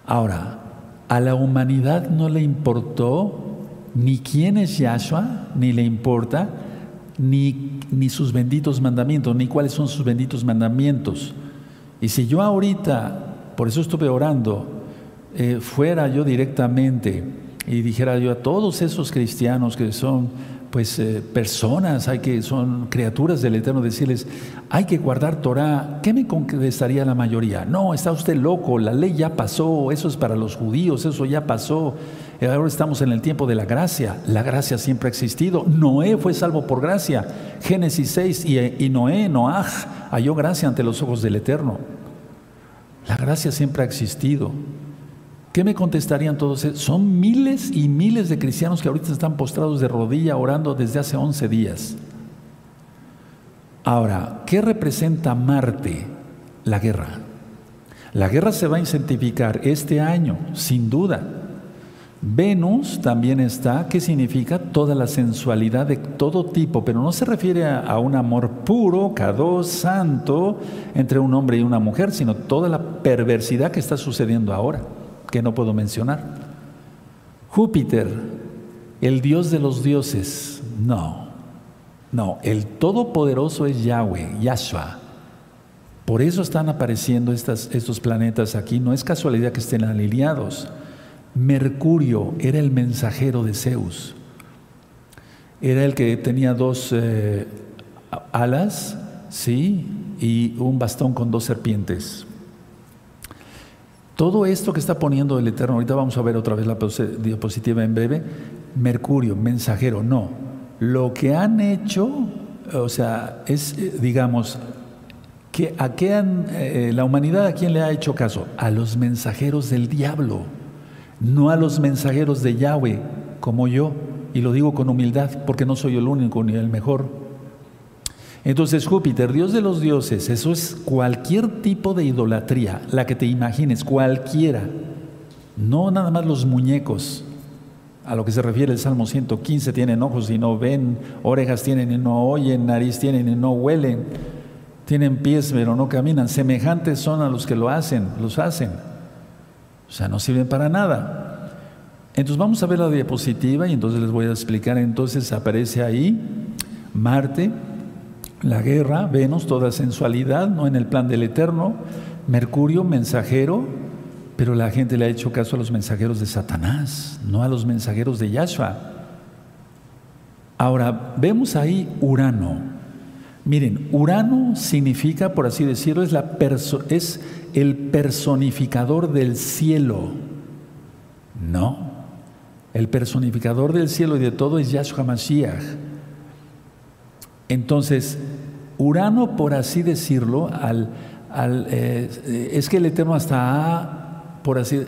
Ahora, a la humanidad no le importó ni quién es Yahshua, ni le importa, ni, ni sus benditos mandamientos, ni cuáles son sus benditos mandamientos. Y si yo ahorita, por eso estuve orando, eh, fuera yo directamente y dijera yo a todos esos cristianos que son pues eh, personas, hay que son criaturas del Eterno, decirles, hay que guardar Torah, ¿qué me contestaría la mayoría? No, está usted loco, la ley ya pasó, eso es para los judíos, eso ya pasó, ahora estamos en el tiempo de la gracia. La gracia siempre ha existido. Noé fue salvo por gracia. Génesis 6 y, y Noé, Noaj, halló gracia ante los ojos del Eterno. La gracia siempre ha existido. ¿Qué me contestarían todos? Son miles y miles de cristianos que ahorita están postrados de rodilla orando desde hace 11 días. Ahora, ¿qué representa Marte? La guerra. La guerra se va a incentivar este año, sin duda. Venus también está, ¿qué significa? Toda la sensualidad de todo tipo, pero no se refiere a, un amor puro, cados, santo, entre un hombre y una mujer, sino toda la perversidad que está sucediendo ahora que no puedo mencionar. Júpiter, el dios de los dioses, no, no, el todopoderoso es Yahweh, Yahshua. Por eso están apareciendo estos planetas aquí, no es casualidad que estén alineados. Mercurio era el mensajero de Zeus, era el que tenía dos eh, alas, sí, y un bastón con dos serpientes. Todo esto que está poniendo el Eterno, ahorita vamos a ver otra vez la diapositiva en breve, Mercurio, mensajero, no. Lo que han hecho, o sea, es, eh, digamos, que a qué han, eh, la humanidad a quién le ha hecho caso? A los mensajeros del diablo, no a los mensajeros de Yahweh, como yo, y lo digo con humildad, porque no soy el único ni el mejor. Entonces Júpiter, Dios de los dioses, eso es cualquier tipo de idolatría, la que te imagines, cualquiera. No nada más los muñecos, a lo que se refiere el Salmo 115, tienen ojos y no ven, orejas tienen y no oyen, nariz tienen y no huelen, tienen pies pero no caminan. Semejantes son a los que lo hacen, los hacen. O sea, no sirven para nada. Entonces vamos a ver la diapositiva y entonces les voy a explicar. Entonces aparece ahí Marte, la guerra, Venus, toda sensualidad, no en el plan del Eterno, Mercurio, mensajero, pero la gente le ha hecho caso a los mensajeros de Satanás, no a los mensajeros de Yahshua. Ahora, vemos ahí Urano. Miren, Urano significa, por así decirlo, es, el personificador del cielo. No, el personificador del cielo y de todo es Yahshua Mashiach. Entonces, Urano, por así decirlo, al, eh, es que el Eterno hasta por así,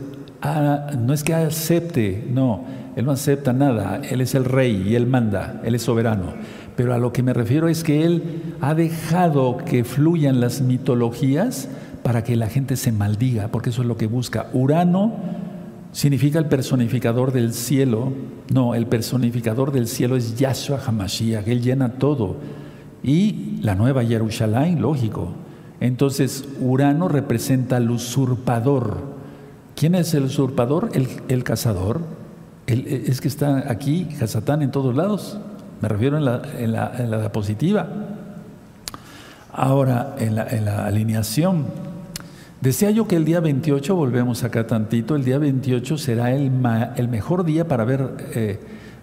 no es que acepte, no, Él no acepta nada, Él es el rey y Él manda, Él es soberano. Pero a lo que me refiero es que Él ha dejado que fluyan las mitologías para que la gente se maldiga, porque eso es lo que busca. Urano significa el personificador del cielo. No, el personificador del cielo es Yahshua Hamashiach, Él llena todo. Y la nueva Jerusalén, lógico. Entonces, Urano representa al usurpador. ¿Quién es el usurpador? El, cazador. es que está aquí, Hasatán, en todos lados. Me refiero en la, en la, en la diapositiva. Ahora, en la, en la alineación, Decía yo que el día 28, volvemos acá tantito, el día 28 será el, el mejor día para ver, eh,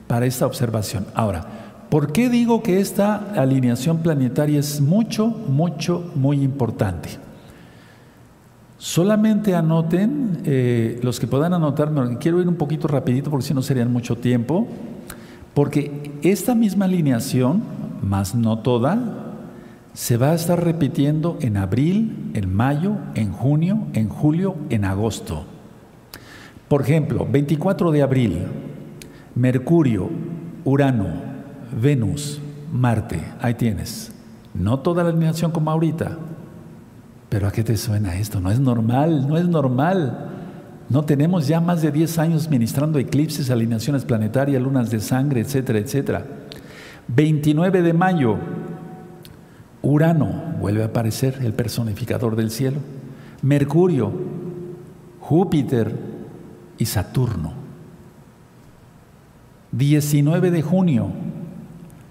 para esta observación. Ahora, ¿por qué digo que esta alineación planetaria es mucho, mucho, muy importante? Solamente anoten, eh, los que puedan anotar, quiero ir un poquito rapidito porque si no serían mucho tiempo, porque esta misma alineación, más no toda, se va a estar repitiendo en abril, en mayo, en junio, en julio, en agosto. Por ejemplo, 24 de abril, Mercurio, Urano, Venus, Marte, ahí tienes. No toda la alineación como ahorita, pero ¿a qué te suena esto? No es normal, no es normal. No tenemos ya más de 10 años ministrando eclipses, alineaciones planetarias, lunas de sangre, etcétera, etcétera. 29 de mayo, Urano vuelve a aparecer, el personificador del cielo. Mercurio, Júpiter y Saturno. 19 de junio,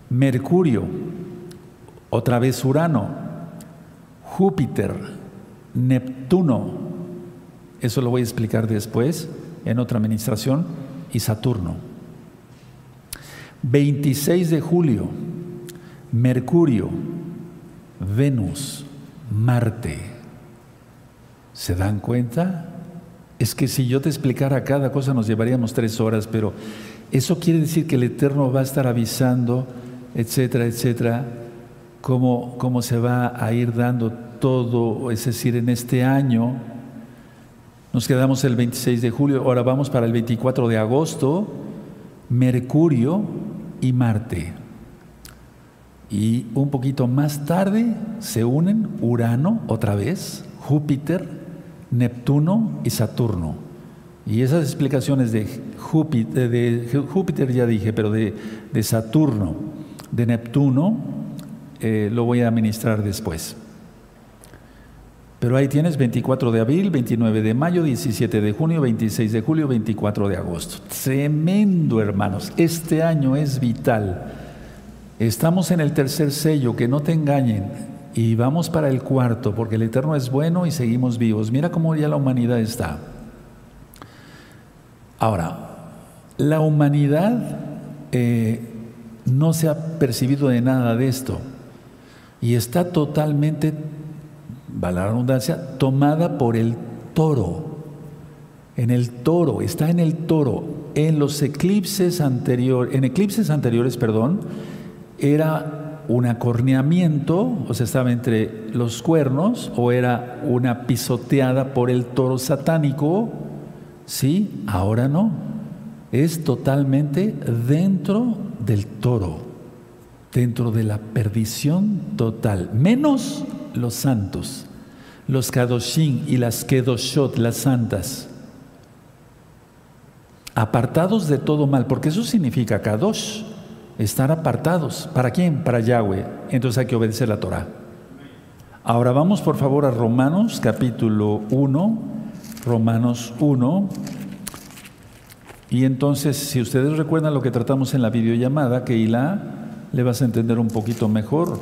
Mercurio, otra vez Urano, Júpiter, Neptuno, eso lo voy a explicar después en otra administración, y Saturno. 26 de julio, Mercurio, Venus, Marte. ¿Se dan cuenta? Es que si yo te explicara cada cosa nos llevaríamos tres horas, pero eso quiere decir que el Eterno va a estar avisando, etcétera, etcétera, cómo, cómo se va a ir dando todo, es decir, en este año. Nos quedamos el 26 de julio, ahora vamos para el 24 de agosto, Mercurio y Marte. Y un poquito más tarde se unen Urano otra vez, Júpiter, Neptuno y Saturno. Y esas explicaciones de Júpiter, de Júpiter ya dije, pero de, Saturno, de Neptuno, eh, lo voy a administrar después. Pero ahí tienes 24 de abril, 29 de mayo, 17 de junio, 26 de julio, 24 de agosto. Tremendo, hermanos. Este año es vital. Estamos en el tercer sello, que no te engañen. Y vamos para el cuarto, porque el Eterno es bueno y seguimos vivos. Mira cómo ya la humanidad está. Ahora, la humanidad eh, no se ha percibido de nada de esto y está totalmente va la redundancia, tomada por el toro. En el toro, está en el toro. En los eclipses anteriores, en eclipses anteriores, perdón, era un acorneamiento, o sea, estaba entre los cuernos, o era una pisoteada por el toro satánico. Sí, ahora no. Es totalmente dentro del toro, dentro de la perdición total, menos los santos, los Kadoshim y las Kedoshot, las santas, apartados de todo mal, porque eso significa Kadosh, estar apartados. ¿Para quién? Para Yahweh. Entonces hay que obedecer la Torah. Ahora vamos por favor a Romanos capítulo 1, Romanos 1. Y entonces, si ustedes recuerdan lo que tratamos en la videollamada, que le vas a entender un poquito mejor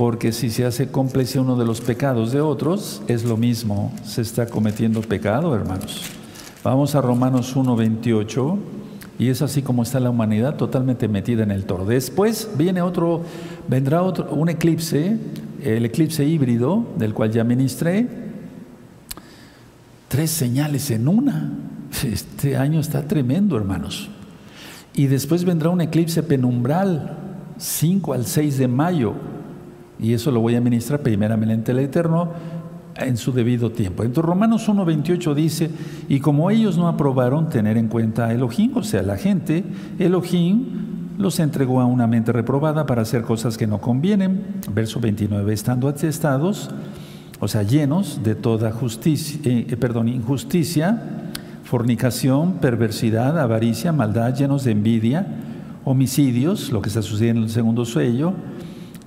porque si se hace cómplice uno de los pecados de otros, es lo mismo, se está cometiendo pecado, hermanos. Vamos a Romanos 1:28 y es así como está la humanidad totalmente metida en el toro. Después viene otro, vendrá otro, un eclipse, el eclipse híbrido, del cual ya ministré. Tres señales en una. Este año está tremendo, hermanos. Y después vendrá un eclipse penumbral, 5 al 6 de mayo y eso lo voy a ministrar primeramente el Eterno en su debido tiempo. Entonces Romanos 1.28 dice, y como ellos no aprobaron tener en cuenta a Elohim, o sea, la gente, Elohim los entregó a una mente reprobada para hacer cosas que no convienen. Verso 29, estando atestados, o sea, llenos de toda justicia, eh, eh, perdón, injusticia, fornicación, perversidad, avaricia, maldad, llenos de envidia, homicidios, lo que está sucediendo en el segundo sello,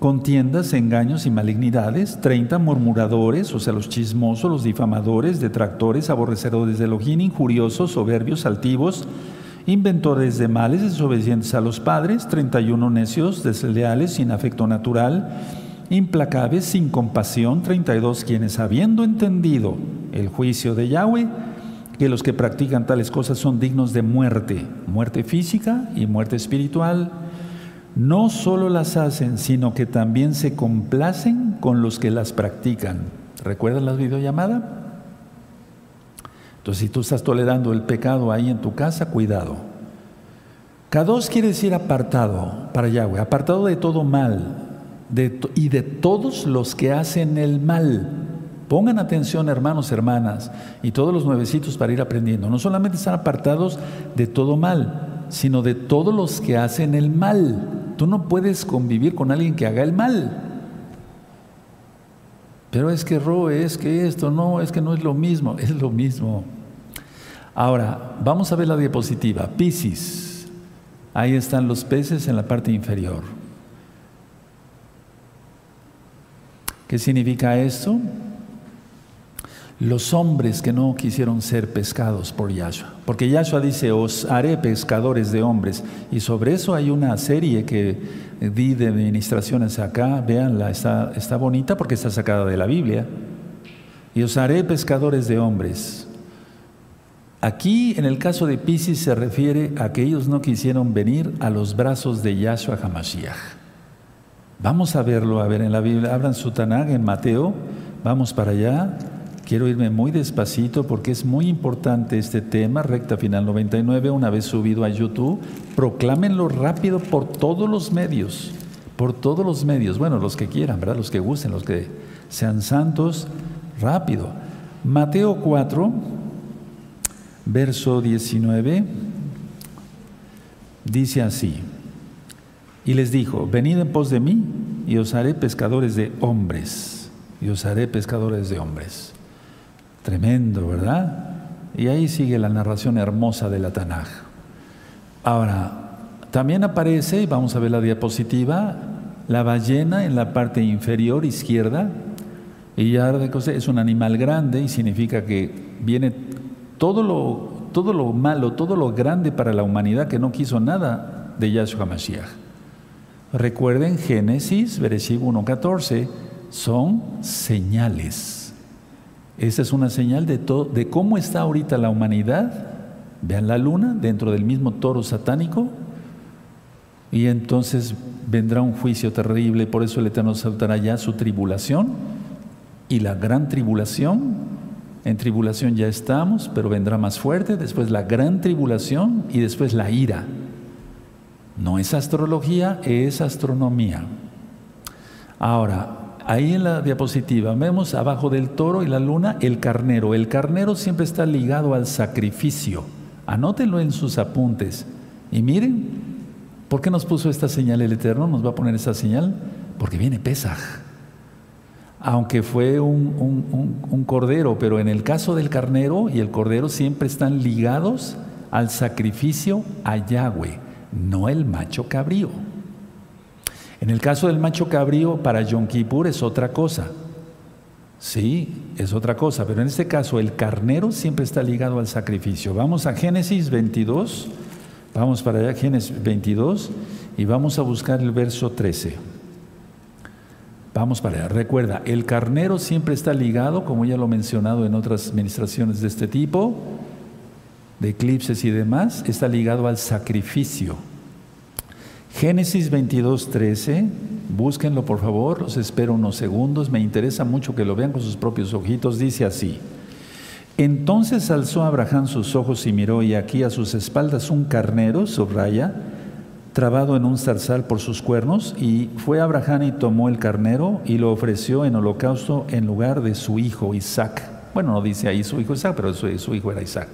contiendas, engaños y malignidades, 30 murmuradores, o sea, los chismosos, los difamadores, detractores, aborrecedores de Elohim, injuriosos, soberbios, altivos, inventores de males, desobedientes a los padres, 31 necios, desleales, sin afecto natural, implacables, sin compasión, 32 quienes habiendo entendido el juicio de Yahweh, que los que practican tales cosas son dignos de muerte, muerte física y muerte espiritual, no solo las hacen, sino que también se complacen con los que las practican. ¿Recuerdas la videollamada? Entonces, si tú estás tolerando el pecado ahí en tu casa, cuidado. Kadosh quiere decir apartado para Yahweh, apartado de todo mal y de todos los que hacen el mal. Pongan atención, hermanos, hermanas, y todos los nuevecitos para ir aprendiendo. No solamente están apartados de todo mal, sino de todos los que hacen el mal. Tú no puedes convivir con alguien que haga el mal. Pero es que roe, es que esto, no, es que no es lo mismo, es lo mismo. Ahora, vamos a ver la diapositiva. Piscis. Ahí están los peces en la parte inferior. ¿Qué significa esto? Los hombres que no quisieron ser pescados por Yahshua. Porque Yahshua dice, os haré pescadores de hombres. Y sobre eso hay una serie que di de administraciones acá. Veanla, está, está bonita porque está sacada de la Biblia. Y os haré pescadores de hombres. Aquí, en el caso de Pisces, se refiere a que ellos no quisieron venir a los brazos de Yahshua Hamashiach. Vamos a verlo, a ver en la Biblia. Abran su Tanag en Mateo. Vamos para allá. Quiero irme muy despacito porque es muy importante este tema, recta final 99, una vez subido a YouTube, proclámenlo rápido por todos los medios, por todos los medios, bueno, los que quieran, ¿verdad? Los que gusten, los que sean santos, rápido. Mateo 4, verso 19, dice así, y les dijo, venid en pos de mí y os haré pescadores de hombres, y os haré pescadores de hombres. Tremendo, ¿verdad? Y ahí sigue la narración hermosa de la Tanaj. Ahora, también aparece, y vamos a ver la diapositiva, la ballena en la parte inferior izquierda, y ya es un animal grande y significa que viene todo lo, todo lo malo, todo lo grande para la humanidad que no quiso nada de Yahshua Mashiach. Recuerden Génesis, versículo 1.14, son señales. Esa es una señal de, todo, de cómo está ahorita la humanidad. Vean la luna dentro del mismo toro satánico. Y entonces vendrá un juicio terrible. Por eso el Eterno saltará ya su tribulación. Y la gran tribulación. En tribulación ya estamos, pero vendrá más fuerte. Después la gran tribulación y después la ira. No es astrología, es astronomía. Ahora, Ahí en la diapositiva vemos abajo del toro y la luna el carnero. El carnero siempre está ligado al sacrificio. Anótenlo en sus apuntes. Y miren, ¿por qué nos puso esta señal el Eterno? Nos va a poner esta señal porque viene Pesaj. Aunque fue un, un cordero, pero en el caso del carnero y el cordero siempre están ligados al sacrificio a Yahweh, no el macho cabrío. En el caso del macho cabrío, para Yom Kippur es otra cosa. Sí, es otra cosa, pero en este caso el carnero siempre está ligado al sacrificio. Vamos a Génesis 22, vamos para allá, Génesis 22, y vamos a buscar el verso 13. Vamos para allá. Recuerda, el carnero siempre está ligado, como ya lo he mencionado en otras administraciones de este tipo, de eclipses y demás, está ligado al sacrificio. Génesis 22, 13, búsquenlo por favor, los espero unos segundos, me interesa mucho que lo vean con sus propios ojitos, dice así. Entonces alzó Abraham sus ojos y miró, y aquí a sus espaldas un carnero, subraya, trabado en un zarzal por sus cuernos, y fue Abraham y tomó el carnero y lo ofreció en holocausto en lugar de su hijo Isaac. Bueno, no dice ahí su hijo Isaac, pero su, su hijo era Isaac.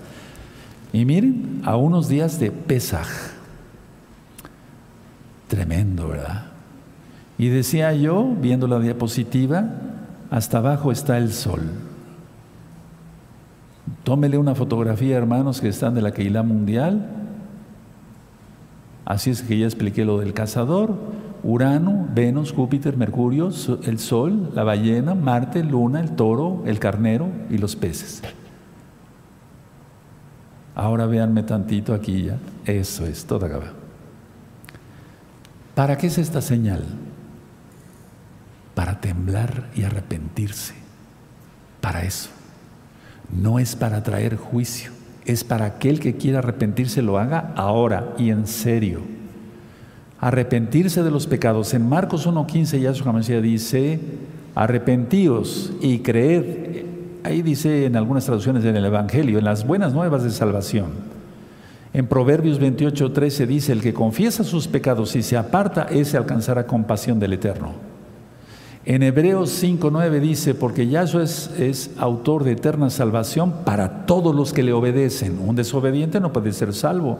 Y miren, a unos días de Pesaj, Tremendo, ¿verdad? Y decía yo, viendo la diapositiva, hasta abajo está el sol. Tómele una fotografía, hermanos, que están de la Keilah Mundial. Así es que ya expliqué lo del cazador. Urano, Venus, Júpiter, Mercurio, el Sol, la ballena, Marte, Luna, el toro, el carnero y los peces. Ahora véanme tantito aquí ya. Eso es, toda acaba. ¿Para qué es esta señal? Para temblar y arrepentirse. Para eso. No es para traer juicio. Es para aquel que quiera arrepentirse lo haga ahora y en serio. Arrepentirse de los pecados. En Marcos 1.15 Yahshua Mashiach dice, arrepentíos y creed. Ahí dice en algunas traducciones en el Evangelio, en las buenas nuevas de salvación. En Proverbios 28, 13 dice, el que confiesa sus pecados y se aparta, ese alcanzará compasión del Eterno. En Hebreos 5, 9 dice, porque Yahshua es, es autor de eterna salvación para todos los que le obedecen. Un desobediente no puede ser salvo.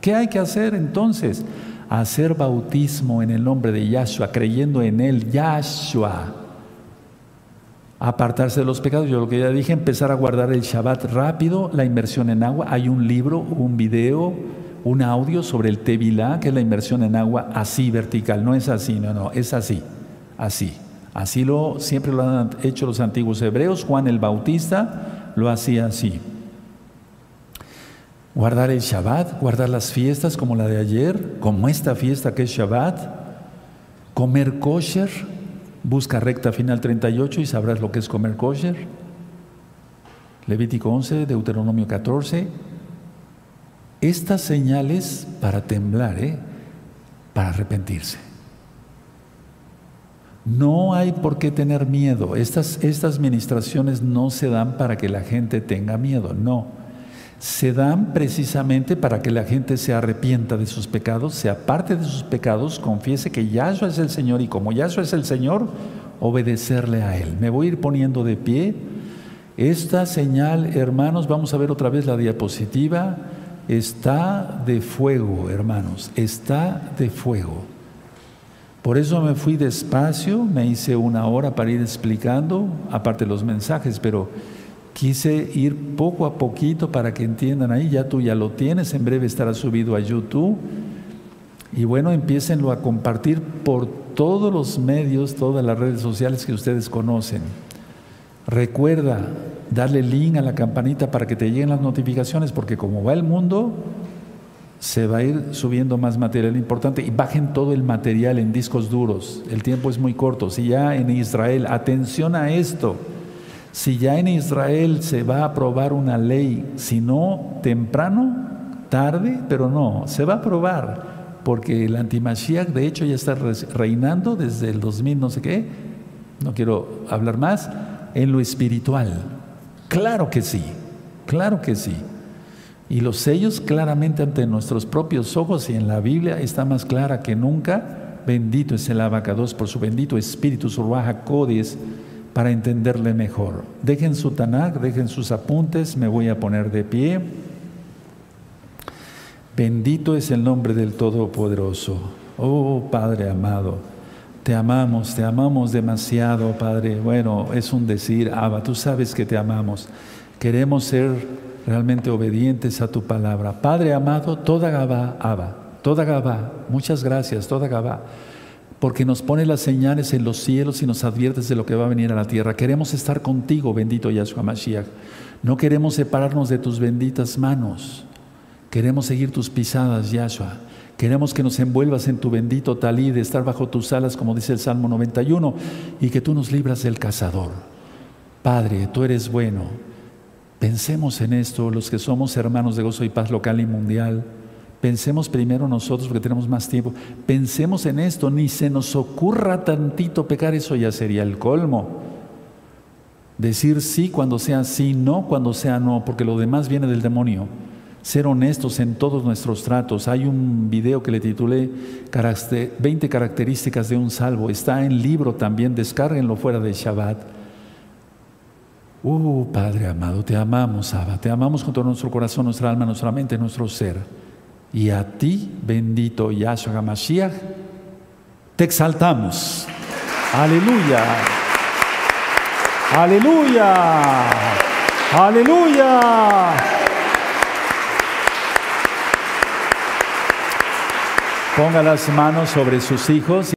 ¿Qué hay que hacer entonces? Hacer bautismo en el nombre de Yahshua, creyendo en él, Yahshua apartarse de los pecados. Yo lo que ya dije, empezar a guardar el Shabbat rápido, la inmersión en agua. Hay un libro, un video, un audio sobre el Tevilá, que es la inmersión en agua así vertical. No es así, no, no, es así, así. Así lo siempre lo han hecho los antiguos hebreos. Juan el Bautista lo hacía así. Guardar el Shabbat, guardar las fiestas como la de ayer, como esta fiesta que es Shabbat, comer kosher, Busca recta final 38 y sabrás lo que es comer kosher. Levítico 11, Deuteronomio 14. Estas señales para temblar, ¿eh? para arrepentirse. No hay por qué tener miedo. Estas, estas ministraciones no se dan para que la gente tenga miedo, no. Se dan precisamente para que la gente se arrepienta de sus pecados, se aparte de sus pecados, confiese que Yahshua es el Señor y como Yahshua es el Señor, obedecerle a Él. Me voy a ir poniendo de pie. Esta señal, hermanos, vamos a ver otra vez la diapositiva, está de fuego, hermanos, está de fuego. Por eso me fui despacio, me hice una hora para ir explicando, aparte los mensajes, pero quise ir poco a poquito para que entiendan ahí, ya tú ya lo tienes, en breve estará subido a YouTube. Y bueno, empiecenlo a compartir por todos los medios, todas las redes sociales que ustedes conocen. Recuerda darle link a la campanita para que te lleguen las notificaciones, porque como va el mundo, se va a ir subiendo más material importante y bajen todo el material en discos duros. El tiempo es muy corto. Si ya en Israel, atención a esto, si ya en Israel se va a aprobar una ley, si no temprano, tarde, pero no, se va a aprobar, porque el antimashiach de hecho ya está reinando desde el 2000 no sé qué, no quiero hablar más, en lo espiritual. Claro que sí, claro que sí. Y los sellos claramente ante nuestros propios ojos y en la Biblia está más clara que nunca. Bendito es el abacados por su bendito espíritu, su ruaja codis, para entenderle mejor. Dejen su Tanakh, dejen sus apuntes, me voy a poner de pie. Bendito es el nombre del Todopoderoso. Oh Padre amado, te amamos, te amamos demasiado, Padre. Bueno, es un decir, Abba, tú sabes que te amamos. Queremos ser realmente obedientes a tu palabra. Padre amado, toda Gabá, Abba, toda Gabá, muchas gracias, toda Gabá, porque nos pone las señales en los cielos y nos adviertes de lo que va a venir a la tierra. Queremos estar contigo, bendito Yahshua Mashiach. No queremos separarnos de tus benditas manos. Queremos seguir tus pisadas, Yahshua. Queremos que nos envuelvas en tu bendito talí de estar bajo tus alas, como dice el Salmo 91, y que tú nos libras del cazador. Padre, tú eres bueno. Pensemos en esto, los que somos hermanos de gozo y paz local y mundial. Pensemos primero nosotros porque tenemos más tiempo. Pensemos en esto, ni se nos ocurra tantito pecar, eso ya sería el colmo. Decir sí cuando sea sí, no cuando sea no, porque lo demás viene del demonio. Ser honestos en todos nuestros tratos. Hay un video que le titulé 20 características de un salvo. Está en libro también, descárguenlo fuera de Shabbat. Uh, Padre amado, te amamos, Abba, te amamos con todo nuestro corazón, nuestra alma, nuestra mente, nuestro ser. Y a ti, bendito Yahshua HaMashiach, te exaltamos. Aleluya. Aleluya. Aleluya. Ponga las manos sobre sus hijos.